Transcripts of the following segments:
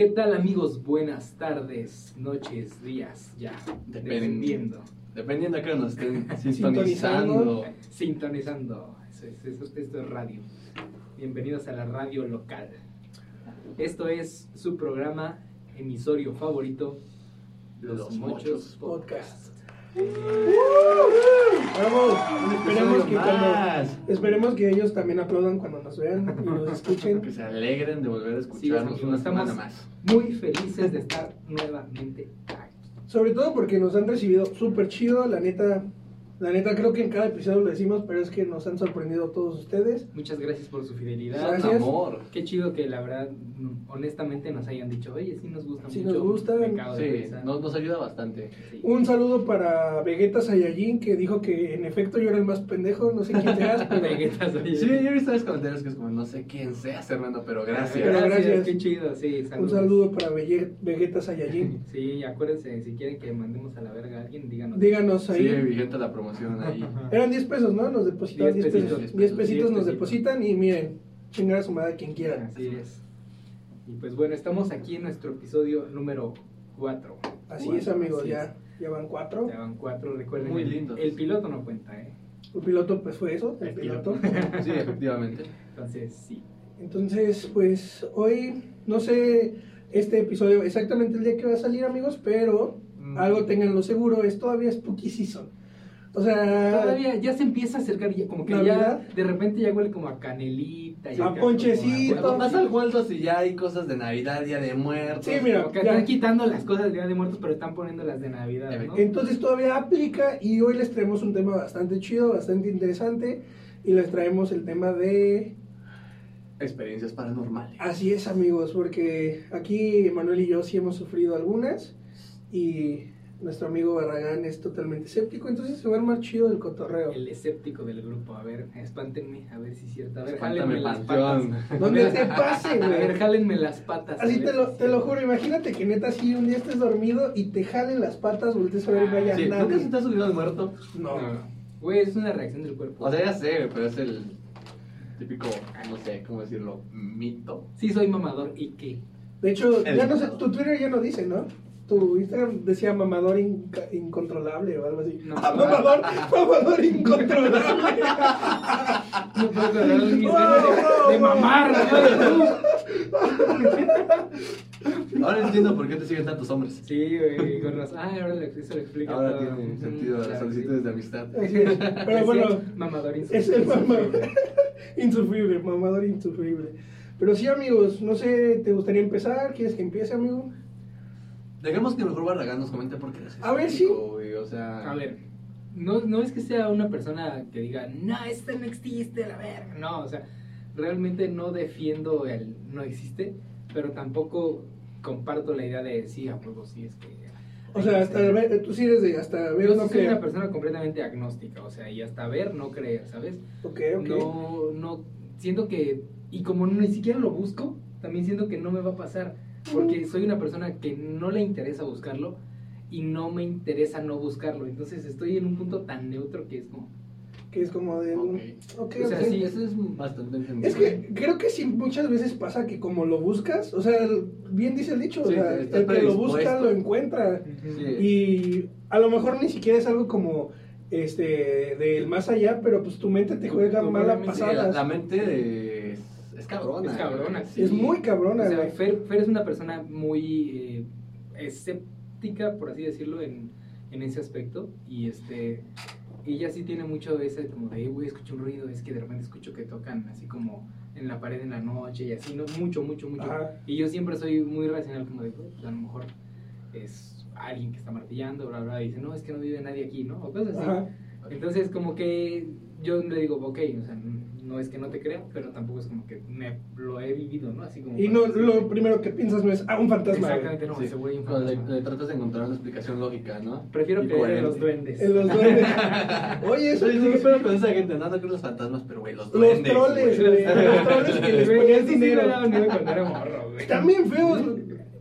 ¿Qué tal amigos? Buenas tardes, noches, días, ya, dependiendo, Dependiendo a qué nos estén Sintonizando. sintonizando. sintonizando. Eso es- eso- esto es radio. Bienvenidos a la radio local. Esto es su programa emisorio favorito, Los, Los Mochos Mochos Podcast. Vamos, esperemos que, cuando, esperemos que ellos también aplaudan cuando nos vean y nos escuchen. Que se alegren de volver a Sí, escucharnos amigos, una semana más. muy felices de estar nuevamente aquí. Sobre todo porque nos han recibido súper chido, la neta. La neta, creo que en cada episodio lo decimos, pero es que nos han sorprendido todos ustedes. Muchas gracias por su fidelidad. Gracias. Amor. Qué chido que la verdad, honestamente, nos hayan dicho, oye, sí nos gusta Sí mucho. nos gusta. Sí, risa". nos, nos ayuda bastante. Sí. Un saludo para Vegeta Saiyajin, que dijo que en efecto yo era el más pendejo, no sé quién seas, pero Vegetas, oye. Sí, yo he visto los comentarios que es como, no sé quién seas, hermano, pero gracias. Pero gracias. Qué chido, sí. un saludos. saludo para Vege- Vegeta Saiyajin. Sí, acuérdense, si quieren que mandemos a la verga a alguien, díganos. Díganos ahí. Sigue vigente la promoción ahí. Eran 10 pesos, ¿no? Nos depositaron 10 Diez pesos. pesitos. 10 pesitos nos Diez depositan y miren, chingar a su madre quien quiera. Así es. Y pues bueno, estamos aquí en nuestro episodio número 4. Así es, amigos, ya, ya van 4. Ya van 4, recuerden. Muy el- lindos. El piloto no cuenta, ¿eh? El piloto, pues fue eso, el El piloto. piloto. Sí, efectivamente. Entonces, sí. Entonces, pues hoy, no sé este episodio exactamente el día que va a salir, amigos, pero Mm. algo tenganlo seguro, es todavía Spooky Season. O sea, Todavía ya se empieza a acercar, ya como que ¿Navidad? ya de repente ya huele como a canelita. y A ponchecito. Vas al Waldos y ya hay cosas de Navidad, Día de Muertos. Sí, mira. Como que ya. están quitando las cosas del Día de Muertos, pero están poniendo las de Navidad, ¿no? entonces todavía aplica y hoy les traemos un tema bastante chido, bastante interesante y les traemos el tema de... Experiencias paranormales. Así es, amigos, porque aquí Manuel y yo sí hemos sufrido algunas y nuestro amigo Barragán es totalmente escéptico, entonces se va a armar chido el cotorreo. El escéptico del grupo. A ver, espántenme, a ver si es cierto. A ver, Espántame, jálenme las panteón. patas. Donde te pase, A ver, jálenme las patas. Así te lo, te lo juro, imagínate que neta así un día estés dormido y te jalen las patas, voltees a ver y no haya Sí, ¿Nunca nadie. se te ha subido al muerto? No. Güey, es una reacción del cuerpo. O sea, ya sé, pero es el típico, no sé, ¿cómo decirlo? Mito. Sí, soy mamador. ¿Y qué? De hecho, El- ya no sé, tu Twitter ya no dice, ¿no? Tu Instagram decía mamador incontrolable o algo así. No. Ah, mamador, mamador incontrolable. No puedo ganas de, de oh. mamar. Ahora entiendo por qué te siguen tantos hombres. Sí, güey, con razón. Ah, ahora le- eso lo explica. Ahora todo. tiene sentido las claro, solicitudes sí. de amistad. Pero bueno, Mamador es el insufrible. mamador insufrible, mamador insufrible. Pero sí, amigos, no sé, ¿te gustaría empezar? ¿Quieres que empiece, amigo? Dejemos que mejor Barragán nos comente por qué eres A ver, güey, O sea, A ver, no, no es que sea una persona que diga, no, este no existe, la verga. No, o sea, realmente no defiendo el no existe, pero tampoco comparto la idea de sí, a huevo, sí, es que. O sea, hasta ver, tú sí eres de hasta ver Yo no sí soy creer. una persona completamente agnóstica, o sea, y hasta ver, no creer, ¿sabes? Ok, ok. No, no, siento que, y como ni siquiera lo busco, también siento que no me va a pasar, porque soy una persona que no le interesa buscarlo y no me interesa no buscarlo, entonces estoy en un punto tan neutro que es como, Que es como de... un- Ok. ok, O sea, sí, eso es bastante entendible. Es que creo que sí muchas veces pasa que como lo buscas, o sea, bien dice el dicho, Sí, o sea, el que lo busca lo encuentra. Sí. Y a lo mejor ni siquiera es algo como este del más allá, pero pues tu mente te juega mente, Sí, la, pasadas. la mente es cabrona. Es cabrona, sí. Es muy cabrona, o sea. Fer, Fer es una persona muy eh, escéptica, por así decirlo, en, en ese aspecto, y este, ella sí tiene mucho ese como de, "Eh, güey, escucho un ruido, es que de repente escucho que tocan así como en la pared en la noche y así, no, mucho, mucho, mucho. Ajá. Y yo siempre soy muy racional como de, "Güey, pues a lo mejor es alguien que está martillando, bla, bla, y dice, no, es que no vive nadie aquí, ¿no? O cosas así. Ajá. Entonces, como que yo le digo, ok, o sea, no es que no te crea, pero tampoco es como que me lo he vivido, ¿no? Así como. Y no lo primero que piensas no es, ah, un fantasma. güey". Exactamente, no, Sí. ese güey un Cuando le, fantasma. le tratas de encontrar una explicación lógica, ¿no? Prefiero creer en los duendes. En los duendes. Oye, eso es sí, pero con esa gente, no, no creo en los fantasmas, pero güey, los Los duendes. troles, güey. Los troles que les ponían sí dinero. daba miedo cuando era morro, güey. Están bien feos.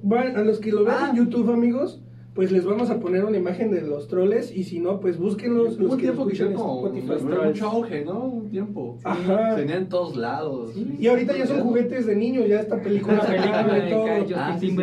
Van, a los que lo vean Ah. en YouTube, amigos, pues les vamos a poner una imagen de los troles y si no, pues búsquenlos. Los un tiempo que hicieron en como mucho auge, ¿no? Un tiempo. Ajá. Tenían en todos lados. Sí. Y ahorita ya son juguetes de niños, ya esta película película y de todo. Ah, sí.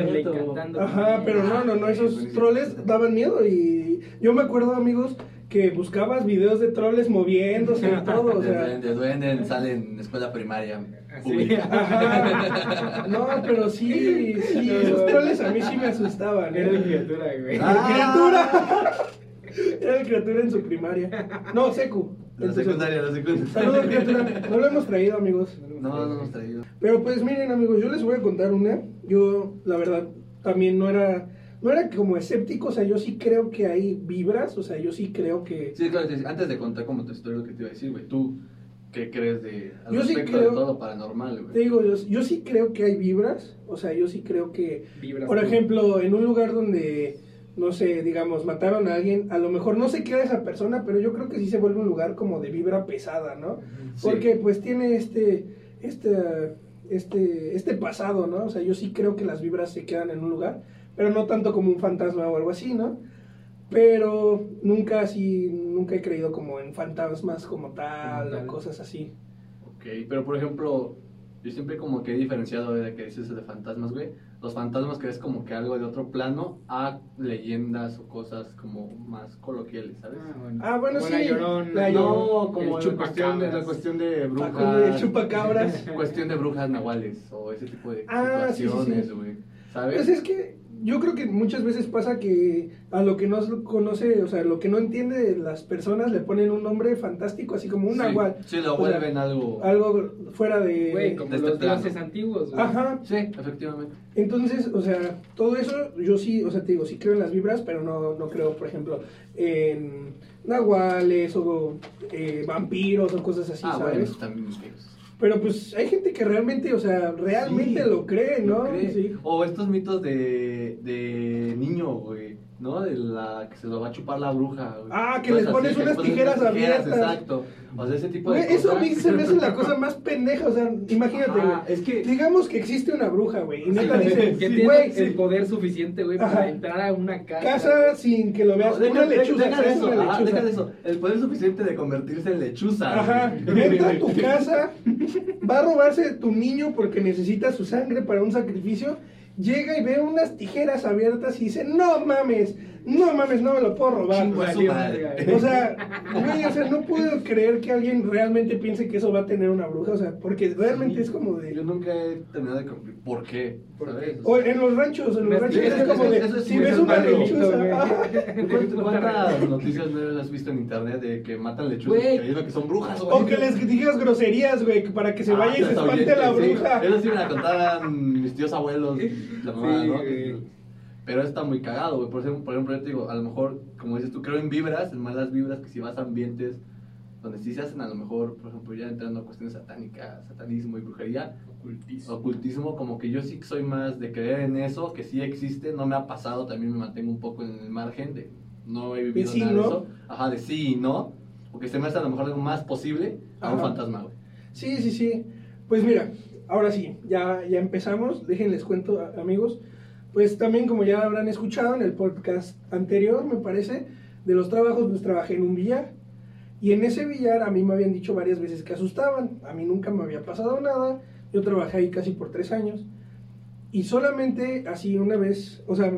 Ajá, pero no, no, no, esos troles daban miedo y yo me acuerdo, amigos, que buscabas videos de troles moviéndose y todo, o De sea... duende, duende sale en escuela primaria. No, pero sí, sí, esos troles a mí sí me asustaban. Era la ¿eh? criatura, güey. Ah. criatura. Era la criatura en su primaria. No, secu. La secundaria, la secundaria. Saludos, criatura. No lo hemos traído, amigos. No, no hemos traído. Pero pues miren, amigos, yo les voy a contar una. Yo, la verdad, también no era, no era como escéptico. O sea, yo sí creo que hay vibras. O sea, yo sí creo que. Sí, claro, sí, antes de contar como tu historia, lo que te iba a decir, güey, tú, ¿qué crees de, al Yo sí respecto creo- de todo paranormal, Te güey? digo, yo, yo sí creo que hay vibras. O sea, yo sí creo que Vibras Por tú. ejemplo, en un lugar donde, no sé, digamos, mataron a alguien, a lo mejor no se queda esa persona, pero yo creo que sí se vuelve un lugar como de vibra pesada, ¿no? Sí. Porque pues tiene este, este, este, este pasado, ¿no? O sea, yo sí creo que las vibras se quedan en un lugar, pero no tanto como un fantasma o algo así, ¿no? Pero nunca así, nunca he creído como en fantasmas como tal, Como tal. o cosas así. Ok, pero por ejemplo, yo siempre como que he diferenciado de que dices de fantasmas, güey. Los fantasmas que es como que algo de otro plano a leyendas o cosas como más coloquiales, ¿sabes? Ah, bueno. Ah, bueno, Como la sí. Llorona. La no, como el la cuestión, de, la chupacabras. cuestión de el brujas. chupacabras. cuestión de brujas nahuales o ese tipo de Ah, sí, sí, sí. situaciones, güey. ¿Sabes? Pues es que yo creo que muchas veces pasa que a lo que no conoce, o sea, lo que no entiende las personas le ponen un nombre fantástico, así como un Sí, nahual. Sí, lo O sea, vuelven algo. Algo fuera de... Güey, como de este los dioses antiguos. Ajá. Sí, efectivamente. Entonces, o sea, todo eso yo sí, o sea, te digo, sí creo en las vibras, pero no, no creo, por ejemplo, en nahuales o eh, vampiros o cosas así, ah, ¿sabes? bueno, también mis hijos. Pero pues hay gente que realmente, o sea, realmente Sí, lo cree, ¿no? ¿Lo cree? Sí. O estos mitos de, de niño, güey, ¿no? De la que se lo va a chupar la bruja, güey. Ah, que Cosas les pones así, unas tijeras abiertas. Exacto. O sea, ese tipo de Güey, eso a cosas. mí se me hace la cosa más pendeja, o sea, imagínate, güey. Es que... Digamos que existe una bruja, güey, y neta Sí, dice, que sí, tiene el poder suficiente, güey, Ajá. para entrar a una casa. casa sin que lo veas, No, deja, una deja- lechuza, deja de ¿sabes? eso, Una ah, deja de eso. El poder suficiente de convertirse en lechuza. Ajá, güey. entra a tu casa, va a robarse tu niño porque necesita su sangre para un sacrificio, llega y ve unas tijeras abiertas y dice, no mames, no mames, no me lo puedo robar. Chingo a su Valió, madre. güey. O sea, güey, o sea, no puedo creer que alguien realmente piense que eso va a tener una bruja, o sea, porque realmente Sí. es como Yo de... nunca he terminado de concluir. ¿Por qué? ¿Por ¿Sabes? qué? O en los ranchos, en los ranchos es como de, eso es si ves una lechuza, ajá. ¿Cuántas, noticias no has visto en internet de que matan lechuzas creyendo que son brujas, güey? O que les digas groserías, güey, que para que se Ah, vaya y se espante la sí. bruja. Eso sí me la contaban mis tíos abuelos, la mamá, Sí, ¿no? Pero está muy cagado, güey. Por ejemplo, por ejemplo, yo te digo, a lo mejor, como dices tú, creo en vibras, en malas vibras, que si vas a ambientes donde sí se hacen a lo mejor, por ejemplo, ya entrando a cuestiones satánicas, satanismo y brujería, Ocultismo. ocultismo, como que yo sí soy más de creer en eso, que sí existe, no me ha pasado, también me mantengo un poco en el margen de no he vivido sí, nada ¿no? de eso, ajá, de sí y no, porque se me hace a lo mejor algo más posible a un Ajá. fantasma, güey. Sí, sí, sí. Pues mira, ahora sí, ya, ya empezamos. Déjenles cuento, a- amigos. Pues también, como ya habrán escuchado en el podcast anterior, me parece, de los trabajos, pues trabajé en un billar. Y en ese billar a mí me habían dicho varias veces que asustaban. A mí nunca me había pasado nada. Yo trabajé ahí casi por tres años. Y solamente así una vez, o sea,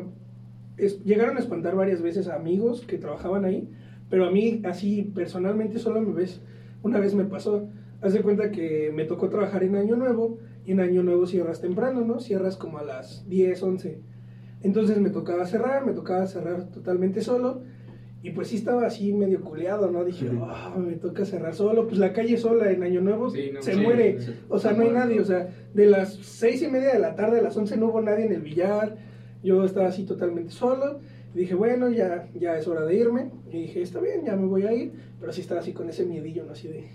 llegaron a espantar varias veces a amigos que trabajaban ahí. Pero a mí, así personalmente, solo me ves, una vez me pasó. Haz cuenta que me tocó trabajar en Año Nuevo. Y en Año Nuevo cierras temprano, ¿no? Cierras como a las 10, 11. Entonces me tocaba cerrar, me tocaba cerrar totalmente solo. Y pues sí estaba así medio culeado, ¿no? Dije, "Ah, me toca cerrar solo. Pues la calle sola en Año Nuevo Sí, no, se sí, muere. sí, O sea, se no hay nadie. O sea, de las seis y media de la tarde a las 11 no hubo nadie en el billar. Yo estaba así totalmente solo. Y dije, bueno, ya, ya es hora de irme. Y dije, está bien, ya me voy a ir. Pero sí estaba así con ese miedillo, ¿no? Así de...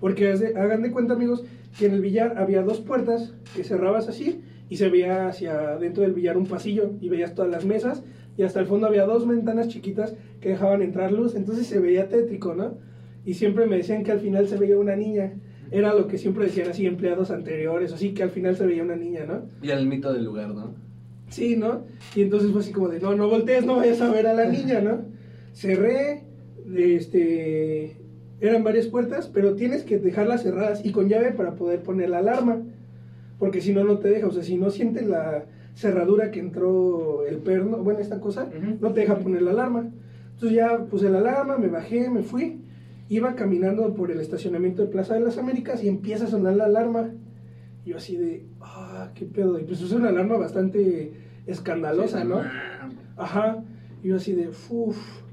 Porque hagan de cuenta, amigos, que en el billar había dos puertas que cerrabas así y se veía hacia dentro del billar un pasillo y veías todas las mesas y hasta el fondo había dos ventanas chiquitas que dejaban entrar luz, entonces se veía tétrico, ¿no? Y siempre me decían que al final se veía una niña. Era lo que siempre decían así empleados anteriores, así que al final se veía una niña, ¿no? Y el mito del lugar, ¿no? Sí, ¿no? Y entonces fue así como de, no, no voltees, no vayas a ver a la niña, ¿no? Cerré, este, eran varias puertas, pero tienes que dejarlas cerradas y con llave para poder poner la alarma, porque si no, no te deja, o sea, si no sientes la cerradura que entró el perno, bueno, esta cosa, no te deja poner la alarma. Entonces ya puse la alarma, me bajé, me fui, iba caminando por el estacionamiento de Plaza de las Américas y empieza a sonar la alarma. Y yo así de, ah, qué pedo. Y pues es una alarma bastante escandalosa, ¿no? Ajá. Y yo así de, uff.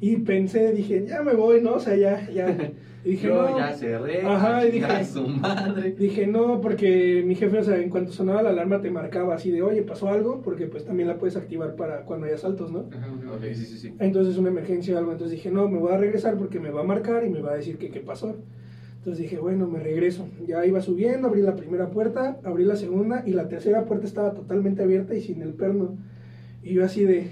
Y pensé, dije, ya me voy, ¿no? O sea, ya, ya. Y dije, Yo no. ya cerré, Ajá, a y a dije- su madre. Dije, no, porque mi jefe, o sea, en cuanto sonaba la alarma te marcaba así de, oye, pasó algo, porque pues también la puedes activar para cuando hay asaltos, ¿no? Ajá, ajá. Ok, sí, sí, sí. Entonces una emergencia o algo, entonces dije, no, me voy a regresar porque me va a marcar y me va a decir que qué pasó. Entonces dije, bueno, me regreso. Ya iba subiendo, abrí la primera puerta, abrí la segunda y la tercera puerta estaba totalmente abierta y sin el perno. Y yo así de,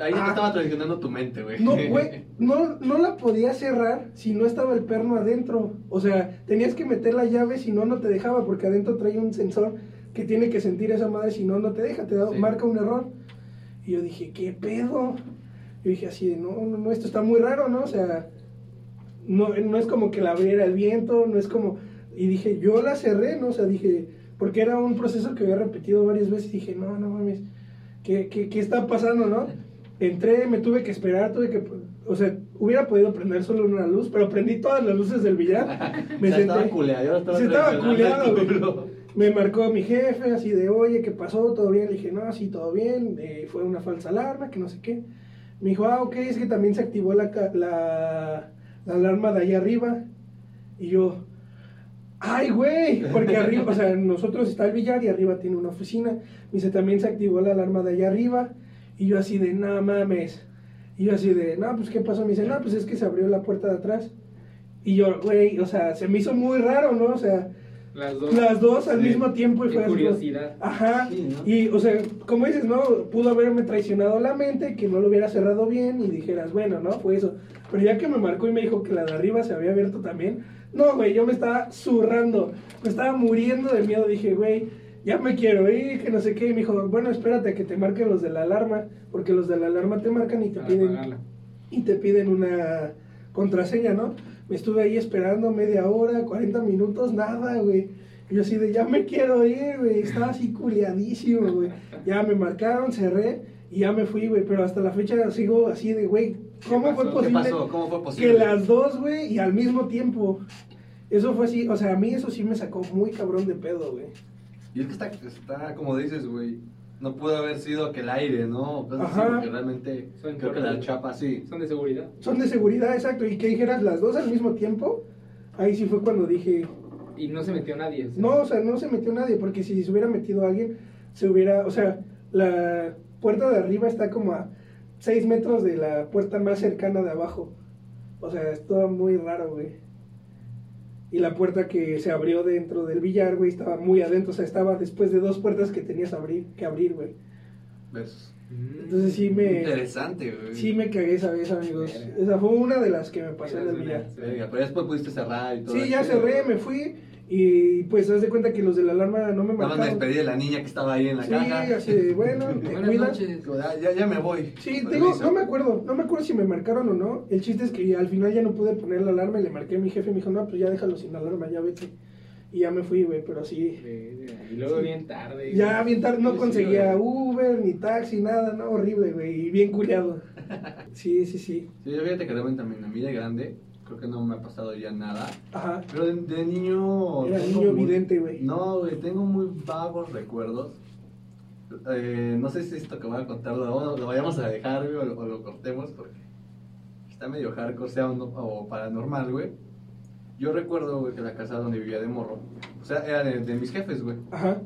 Ahí Ah. estaba traicionando tu mente, güey. no, güey, no, no la podía cerrar si no estaba el perno adentro. O sea, tenías que meter la llave, si no, no te dejaba, porque adentro trae un sensor que tiene que sentir esa madre, si no, no te deja, te da, Sí. marca un error. Y yo dije, ¿qué pedo? Yo dije así de, no, no, no, esto está muy raro, ¿no? O sea, no, no es como que la abriera el viento, no es como... Y dije, yo la cerré, ¿no? O sea, dije, porque era un proceso que había repetido varias veces, dije, no, no mames, ¿qué, qué, qué está pasando, no? Entré, me tuve que esperar, tuve que... O sea, hubiera podido prender solo una luz, pero prendí todas las luces del billar. Me ya estaba senté, culeado, estaba Sí, estaba culeado, me marcó mi jefe, así de, oye, ¿qué pasó? ¿Todo bien? Le dije, no, sí, todo bien, eh, fue una falsa alarma, que no sé qué. Me dijo, ah, ok, es que también se activó la, la, la alarma de ahí arriba. Y yo, ay, güey, porque arriba, o sea, nosotros está el billar y arriba tiene una oficina. Me dice, también se activó la alarma de allá arriba. Y yo así de, no mames. Y yo así de, no, pues, ¿qué pasó? Me dice, no, pues es que se abrió la puerta de atrás. Y yo, güey, o sea, se me hizo muy raro, ¿no? O sea, Las dos. las dos al Sí. mismo tiempo y Qué fue así curiosidad. Ajá. Sí, ¿no? Y, o sea, como dices, ¿no? Pudo haberme traicionado la mente, que no lo hubiera cerrado bien y dijeras, bueno, ¿no? Fue eso. Pero ya que me marcó y me dijo que la de arriba se había abierto también, no, güey, yo me estaba zurrando, me estaba muriendo de miedo. Dije, güey, ya me quiero ir, que no sé qué. Y me dijo, bueno, espérate a que te marquen los de la alarma, porque los de la alarma te marcan y te Para piden y te piden una contraseña, ¿no? Me estuve ahí esperando media hora, 40 minutos, nada, güey. Y yo así de, ya me quiero ir, güey. Estaba así culiadísimo, güey. Ya me marcaron, cerré y ya me fui, güey. Pero hasta la fecha sigo así de, güey, ¿cómo ¿Qué fue posible pasó? ¿Cómo fue posible? que las dos, güey, y al mismo tiempo? Eso fue así, o sea, a mí eso sí me sacó muy cabrón de pedo, güey. Y es que está, está como dices, güey. No pudo haber sido que el aire, ¿no? Así, Ajá. porque realmente Son creo que la chapa sí. Son de seguridad. Son de seguridad, exacto. Y que dijeras las dos al mismo tiempo, ahí sí fue cuando dije, Y no se metió nadie. sea. No, o sea, no se metió nadie, porque si se hubiera metido alguien, se hubiera, o sea, la puerta de arriba está como a 6 metros de la puerta más cercana de abajo. O sea, es todo muy raro, güey. Y la puerta que se abrió dentro del billar, güey, estaba muy adentro, o sea, estaba después de dos puertas que tenías abrir, que abrir, güey. ¿Ves? Entonces sí me, Interesante, güey. sí me cagué esa vez, amigos. Verga. Esa fue una de las que me pasó en el billar. Verga, pero después pudiste cerrar y todo. Sí, ya cerré, me fui y pues haz de cuenta que los de la alarma no me Nada más me marcaron. despedí de la niña que estaba ahí en la Sí, caja. así de, bueno, te Ya, ya, ya me voy. Sí, permiso. no me acuerdo, no me acuerdo si me marcaron o no. El chiste es que al final ya no pude poner la alarma y le marqué a mi jefe y me dijo, no, pues ya déjalo sin alarma, ya vete. Y ya me fui, güey, pero sí. Verga. Y luego Sí. bien tarde. Ya bien tarde no Sí, conseguía. Uber, ni taxi, nada, no, horrible, güey, y bien culiado. Sí, sí, sí. Sí, yo fíjate que también a mí de grande, creo que no me ha pasado ya nada. Ajá. Pero de, de niño. Era niño muy- vidente, güey. No, güey, tengo muy vagos recuerdos. Eh, no sé si esto que voy a contar lo, lo vayamos a dejar, güey, o lo, o lo cortemos, porque está medio hardcore, sea o, no- o paranormal, güey. Yo recuerdo, güey, que la casa donde vivía de morro, o sea, era de, de mis jefes, güey. Ajá.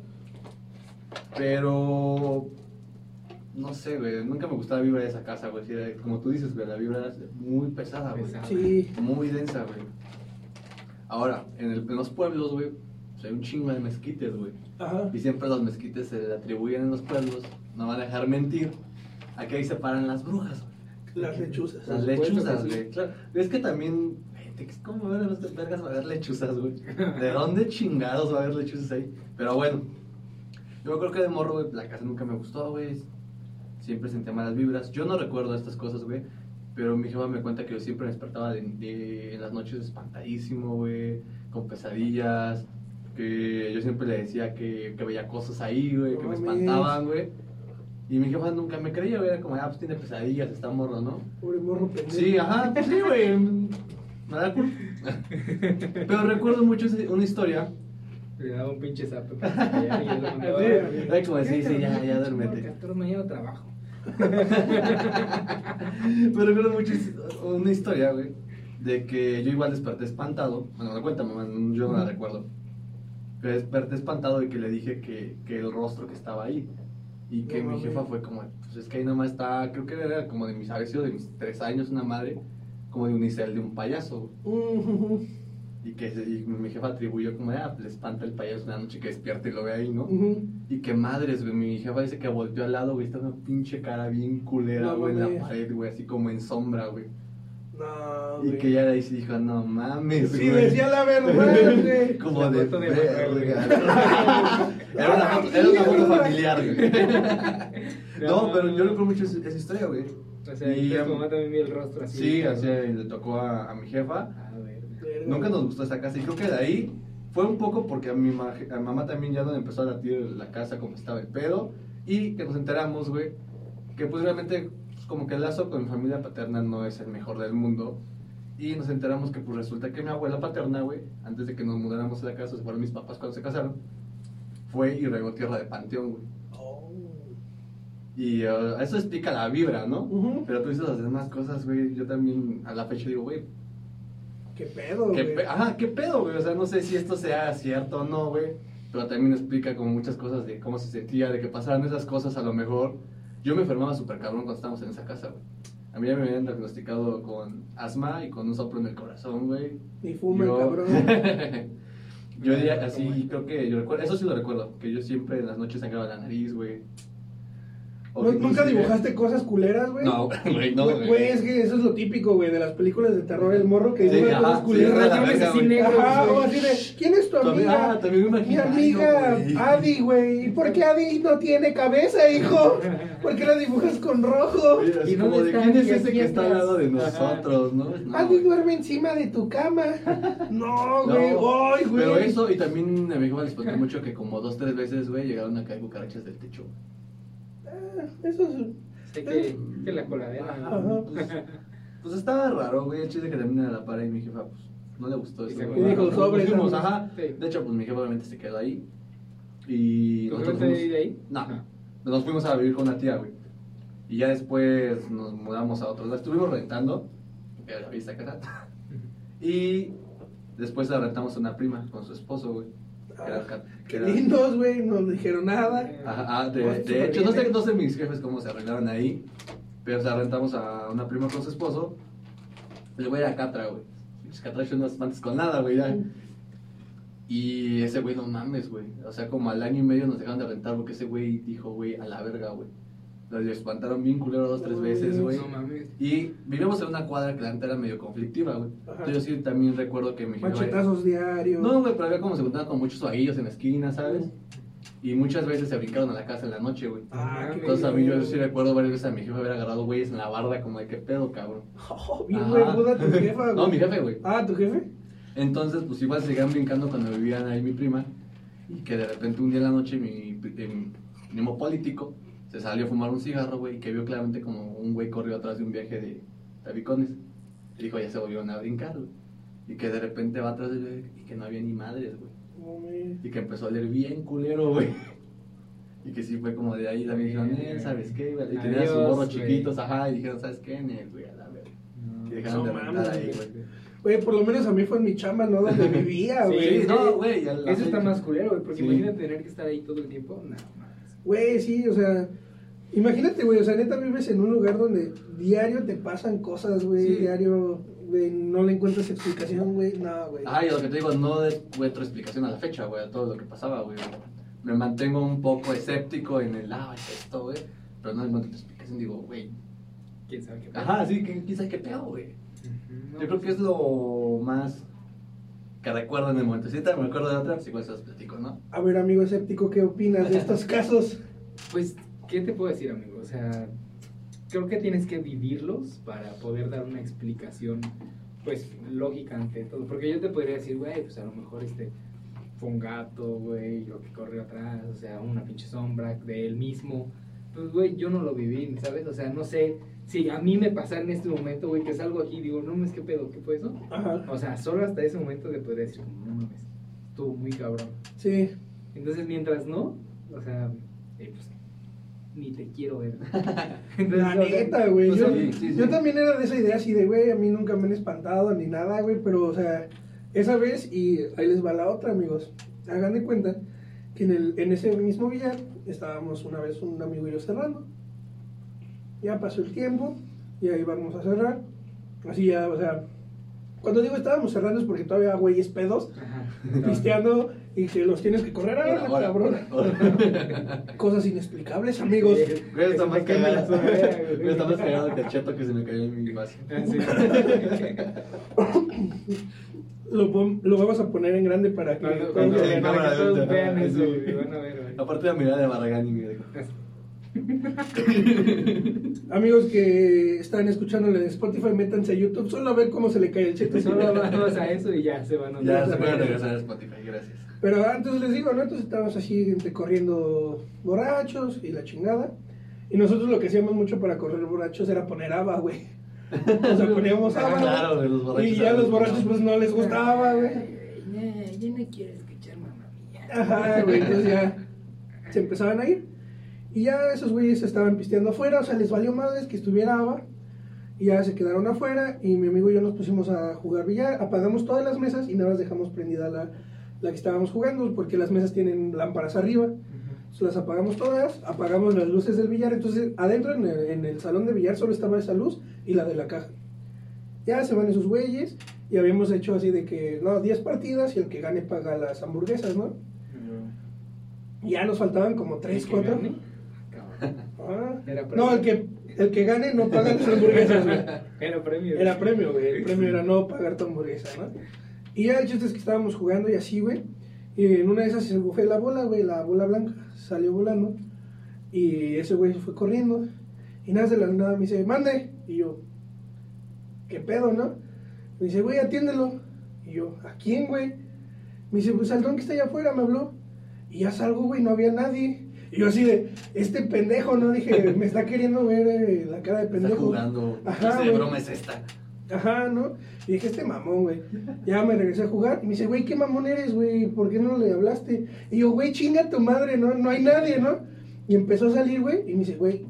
Pero. No sé, güey, nunca me gustaba la vibra de esa casa, güey. Como tú dices, güey, la vibra era muy pesada, güey. Sí. Muy densa, güey. Ahora, en, el- en los pueblos, güey, pues hay un chingo de mezquites, güey. Ajá. Y siempre los mezquites se le atribuyen en los pueblos, no van a dejar mentir, a que ahí se paran las brujas, güey. Las lechuzas. Las lechuzas, güey. Claro, es que también, ¿cómo van a los vergas va a haber lechuzas, güey? ¿De dónde chingados va a haber lechuzas ahí? Pero bueno, Yo creo que de morro, güey, la casa nunca me gustó, güey. Siempre sentía malas vibras. Yo no recuerdo estas cosas, güey. Pero mi jefa me cuenta que yo siempre me despertaba de, de- en las noches espantadísimo, güey. Con pesadillas. Que yo siempre le decía que, que veía cosas ahí, güey. Que me espantaban, güey. Y mi jefa nunca me creía, güey. Era como, ah, pues tiene pesadillas, está morro, ¿no? Pobre morro pendejo. Sí, ajá, pues sí, güey. Me da culo. Pero recuerdo mucho una historia. Le daba un pinche. Era como, sí, sí, ya, ya duérmete. Mañana trabajo. Pero recuerdo mucho una historia, güey, de que yo igual desperté espantado. Bueno, me cuenta, mamá, yo no la recuerdo. Que desperté espantado y que le dije que, que el rostro que estaba ahí. Y que No mi jefa fue como, pues es que ahí nomás está, creo que era como de mis, sido de mis tres años, una madre, como de unicel de un payaso. güey. Ujú, Y que se- y mi jefa atribuyó como, ah, le espanta el payaso una noche que despierta y lo ve ahí, ¿no? Y que madres, güey, mi jefa dice que volteó al lado, güey, está una pinche cara bien culera, No güey, en la pared, güey, así como en sombra, güey. No, Y güey. que ya de ahí se dijo, no mames, Sí, güey. decía la verdad, güey. Como La de de verga. Era, una foto, era una foto mierda. familiar, güey. No, pero yo recuerdo mucho esa, esa historia, güey. O sea, Y, tu mamá también vio el rostro así. Sí, cabrón. así le tocó a, a mi jefa. Nunca nos gustó esa casa y creo que de ahí fue un poco porque a mi, ma- a mi mamá también ya no le empezó a latir la casa como estaba el pedo y que nos enteramos, güey, que pues realmente pues, como que el lazo con mi familia paterna no es el mejor del mundo y nos enteramos que pues resulta que mi abuela paterna, güey, antes de que nos mudáramos a la casa, se fueron mis papás cuando se casaron, fue y regó tierra de panteón, güey. Oh. Y eh, eso explica la vibra, ¿no? Ujú. Pero tú dices las demás cosas, güey, yo también a la fecha digo, güey, ¿Qué pedo, ¿Qué, güey? pe- ajá, ¿qué pedo, güey? O sea, no sé si esto sea cierto o no, güey. Pero también explica como muchas cosas de cómo se sentía, de que pasaran esas cosas a lo mejor. Yo me enfermaba súper cabrón cuando estábamos en esa casa, güey. A mí ya me habían diagnosticado con asma y con un soplo en el corazón, güey. Ni fuma Yo- cabrón. yo diría así, creo que yo recuerdo, eso sí lo recuerdo, que yo siempre en las noches sangraba la nariz, güey. ¿No- ¿Nunca dibujaste cosas culeras, güey? No, güey, no, Güey, güey. Güey, es que eso es lo típico, güey, de las películas de terror, el morro que Sí, dibuja cosas sí, culeras. verga, así negros, Ajá, güey. o así de, ¿quién es tu amiga- amiga? ah, amigo Mi amiga. Adi, güey. ¿Y por qué Adi no tiene cabeza, hijo? ¿Por qué la dibujas con rojo? ¿Y como dónde de quién es ese que está al lado de nosotros, ¿no? No, Adi duerme encima de tu cama. No, güey. No. Pero eso, y también a mi jefa les conté mucho que como dos, tres veces, güey, llegaron a caer cucarachas del techo. Ah, Eso es. Sé que, que la coladera. Ajá. ¿no? Pues, pues estaba raro, güey, el chiste que también era la pared y mi jefa, pues, no le gustó Y eso. Y dijo, fuimos, vamos. ajá. Sí. De hecho, pues mi jefa obviamente se quedó ahí. Y ¿Tu nosotros fuimos- vive ahí? No, nos fuimos a vivir con una tía, güey. Y ya después nos mudamos a otro lado. Estuvimos rentando, que la vista. Y después la rentamos a una prima con su esposo, güey. Qué lindos, güey. No dijeron nada. Ajá, ah, de, de súper hecho, no sé, eh. no sé mis jefes cómo se arreglaron ahí. Pero o sea, rentamos a una prima con su esposo. El güey era Catra, güey. Catra son unos espantes con nada, güey. Y ese güey, no mames, güey. O sea, como al año y medio nos dejaron de rentar porque ese güey dijo, güey, a la verga, güey. Los espantaron bien culero dos, tres veces, güey. No mames. Y vivimos en una cuadra que la neta era medio conflictiva, güey. Entonces yo sí también recuerdo que mi Machetazos diarios. No, güey, pero había como se juntaban con muchos vaguillos en la esquina, ¿sabes? Y muchas veces se brincaron a la casa en la noche, güey. Ah, qué Entonces a mí yo sí recuerdo varias veces a mi jefe haber agarrado güeyes en la barda como de qué pedo, cabrón. Oh, bien, tu jefa, güey. No, mi jefe, güey. Ah, ¿tu jefe? Entonces, pues igual seguían brincando cuando vivían ahí mi prima. Y que de repente un día en la noche mi eh, mi primo político se salió a fumar un cigarro, güey, y que vio claramente como un güey corrió atrás de un viaje de tabicones. Y dijo, ya se volvieron a brincar, güey. Y que de repente va atrás de él y que no había ni madres, güey. No. Y que empezó a leer bien culero, güey. Y que sí fue como de ahí también dijeron, eh, ¿sabes qué? güey? Y tenía sus Adiós, morros chiquitos, ajá, y dijeron, ¿sabes qué? Nel, güey, a la verga. Y dejaron de No mames, ahí, güey. güey. Por lo menos a mí fue en mi chamba, ¿no? Donde vivía, Sí, güey. Sí, no, güey. Eso está más culero, güey, porque Sí. imagínate tener que estar ahí todo el tiempo. No, mames. Güey, sí, o sea, imagínate, güey, o sea, neta vives en un lugar donde diario te pasan cosas, güey, Sí. diario, güey, no le encuentras explicación, güey, no, güey. Y lo que te digo, no encuentro explicación a la fecha, güey, a todo lo que pasaba, güey. Me mantengo un poco escéptico en el, ah, es esto, güey. Pero no encuentro explicación, digo, güey. ¿Quién sabe qué pasa? Ajá, sí, quién sabe qué pedo, güey. No, Yo creo que es lo más que recuerdo en el momento. Si ahorita me acuerdo de otra, pues igual se los platico, ¿no? A ver, amigo escéptico, ¿qué opinas de estos casos? Pues, ¿qué te puedo decir, amigo? O sea, creo que tienes que vivirlos para poder dar una explicación, pues, lógica ante todo. Porque yo te podría decir, güey, pues a lo mejor este fue un gato, güey, lo que corrió atrás, o sea, una pinche sombra de él mismo. Pues, güey, yo no lo viví, ¿sabes? O sea, no sé si a mí me pasa en este momento, güey, que salgo aquí y digo, no mames, ¿qué pedo? ¿Qué fue eso? Ajá. O sea, solo hasta ese momento le podría decir, como, no mames, estuvo muy cabrón. Sí. Entonces, mientras no, o sea, eh, pues, ni te quiero ver. La Entonces, sea, neta, güey. o Yo, sea, sí, sí, yo también era de esa idea así de, güey, a mí nunca me han espantado ni nada, güey, pero, o sea, esa vez, y ahí les va la otra, amigos. Hagan de cuenta que en, el, en ese mismo billar estábamos una vez un amigo y yo cerrando. Ya pasó el tiempo, y ahí vamos a cerrar. Así ya, o sea, cuando digo estábamos cerrando es porque todavía güeyes pedos, Ajá. pisteando, y que los tienes que correr ahora, Ahora, cabrón. Cosas inexplicables, amigos. Sí. Güey, está más la cagado. güey. Güey, está más cagado que el cheto que se me cayó en mi vaso. Ah, sí. Lo, vamos a poner en grande para que... Cuando, cuando cuando, Sí, vean. para cámara que todos vean eso, a. Aparte la mirada de Barragán y me dijo. Amigos que están escuchándole en Spotify, métanse a YouTube solo a ver cómo se le cae el cheto. Solo vamos a eso y ya se van a Ya se puede puede regresar a Spotify, gracias. Pero antes les digo, ¿no? Entonces estábamos así entre corriendo borrachos y la chingada. Y nosotros lo que hacíamos mucho para correr borrachos era poner aba, güey. O sea, poníamos Ah, aba. claro, güey, los borrachos Y ya los borrachos pues no les gustaba, güey. Ya, ya no quiero escuchar mamá mía. Ajá, güey, entonces ya se empezaban a ir. Y ya esos güeyes estaban pisteando afuera, o sea, les valió madres que estuviera ABA. Y ya se quedaron afuera y mi amigo y yo nos pusimos a jugar billar. Apagamos todas las mesas y nada más dejamos prendida la, la que estábamos jugando porque las mesas tienen lámparas arriba. Entonces las apagamos todas, apagamos las luces del billar. Entonces adentro en el, en el salón de billar solo estaba esa luz y la de la caja. Ya se van esos güeyes y habíamos hecho así de que, no, 10 partidas y el que gane paga las hamburguesas, ¿no? Ya nos faltaban como 3, ¿El que 4. Ah. Era premio. No, el que, el que gane no paga las hamburguesas, güey. Era premio. Era premio, güey. El premio era no pagar tu hamburguesa, ¿no? Y ya el chiste es que estábamos jugando y así, güey. Y en una de esas se bufé la bola, güey, la bola blanca. Salió volando. Y ese güey se fue corriendo. Y nada de la nada me dice, mande. Y yo, ¿qué pedo, no? Me dice, güey, atiéndelo. Y yo, ¿a quién, güey? Me dice, pues al don que está allá afuera, me habló. Y ya salgo, güey, no había nadie. Y yo así de, este pendejo, ¿no? Dije, me está queriendo ver eh, la cara de Está pendejo. jugando. Ajá, ¿Qué clase de broma es esta? Ajá, ¿no? Y dije, este mamón, güey. Ya me regresé a jugar. Y me dice, güey, ¿qué mamón eres, güey? ¿Por qué no le hablaste? Y yo, güey, chinga tu madre, ¿no? No hay nadie, ¿no? Y empezó a salir, güey. Y me dice, güey,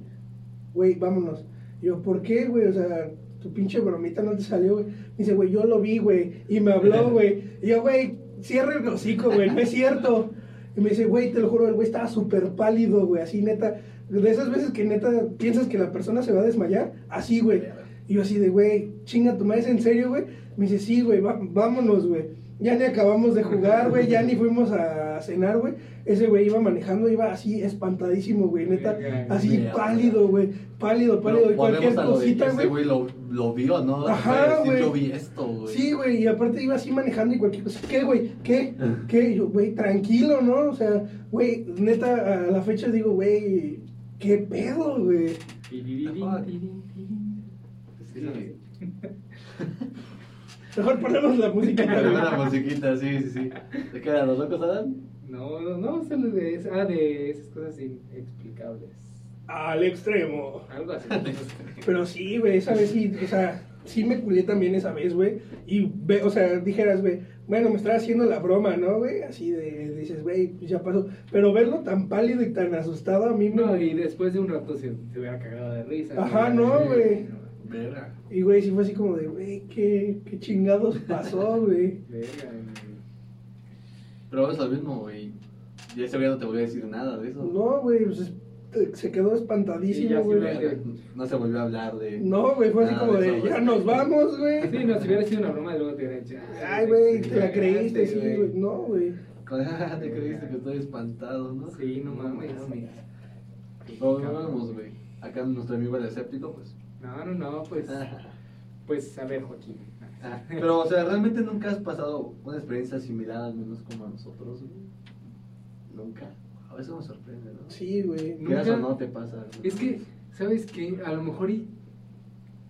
güey, vámonos. Y yo, ¿por qué, güey? O sea, tu pinche bromita no te salió, güey. Me dice, güey, yo lo vi, güey. Y me habló, güey. Y yo, güey, cierra el hocico, güey. No es cierto. Y me dice, güey, te lo juro, el güey estaba súper pálido, güey. Así, neta. De esas veces que neta piensas que la persona se va a desmayar. Así, güey. Y yo así de, güey, chinga tu madre, ¿es en serio, güey? Me dice, sí, güey, va- vámonos, güey. Ya ni acabamos de jugar, güey, ya ni fuimos a cenar, güey. Ese güey iba manejando, iba así espantadísimo, güey, neta. Así pálido, güey. Pálido, pálido. Pero Y cualquier cosita, ese güey. güey lo, lo vio, ¿no? Ajá, güey. Yo vi esto, güey. Sí, güey, y aparte iba así manejando y cualquier cosa. ¿Qué, güey? ¿Qué? ¿Qué? Yo, güey, tranquilo, ¿no? O sea, güey, neta, a la fecha digo, güey, ¿qué pedo, güey? Sí. Mejor ponemos la música. Pero güey. una musiquita, sí, sí, sí. ¿De qué eran los locos, Adán? No, no, no, solo de, es- ah, de esas cosas inexplicables. Al extremo. Algo así. Pero sí, güey, esa vez sí, o sea, sí me culé también esa vez, güey. Y, ve, o sea, dijeras, güey, bueno, me estaba haciendo la broma, ¿no, güey? Así de, dices, güey, pues ya pasó. Pero verlo tan pálido y tan asustado a mí me... No, y después de un rato se, se hubiera cagado de risa. Ajá, no, güey. Verga. Y, güey, sí fue así como de, güey, ¿qué, qué chingados pasó, güey? Verga, güey. Pero es lo mismo, güey. Y ese güey no te voy a decir nada de eso. No, güey, pues es- se quedó ya espantadísimo, sí güey. No se volvió a hablar de. No, güey, fue así como de de, eso, ya güey. nos vamos, güey. Sí, no, si hubiera sido una broma, luego te hubiera dicho. Ay, güey, te la creíste, sí, güey. No, güey. Ah, te creíste que estoy espantado, ¿no? Sí, no mames. No, güey. Acá nuestro amigo el escéptico, pues. No, no, no, pues. Pues a ver, Joaquín. Ah, pero, o sea, ¿realmente nunca has pasado una experiencia similar, al menos como a nosotros, güey? Nunca. A veces me sorprende, ¿no? Sí, güey. Nunca- o no te pasa. güey. Es que, ¿sabes qué? A lo mejor, y,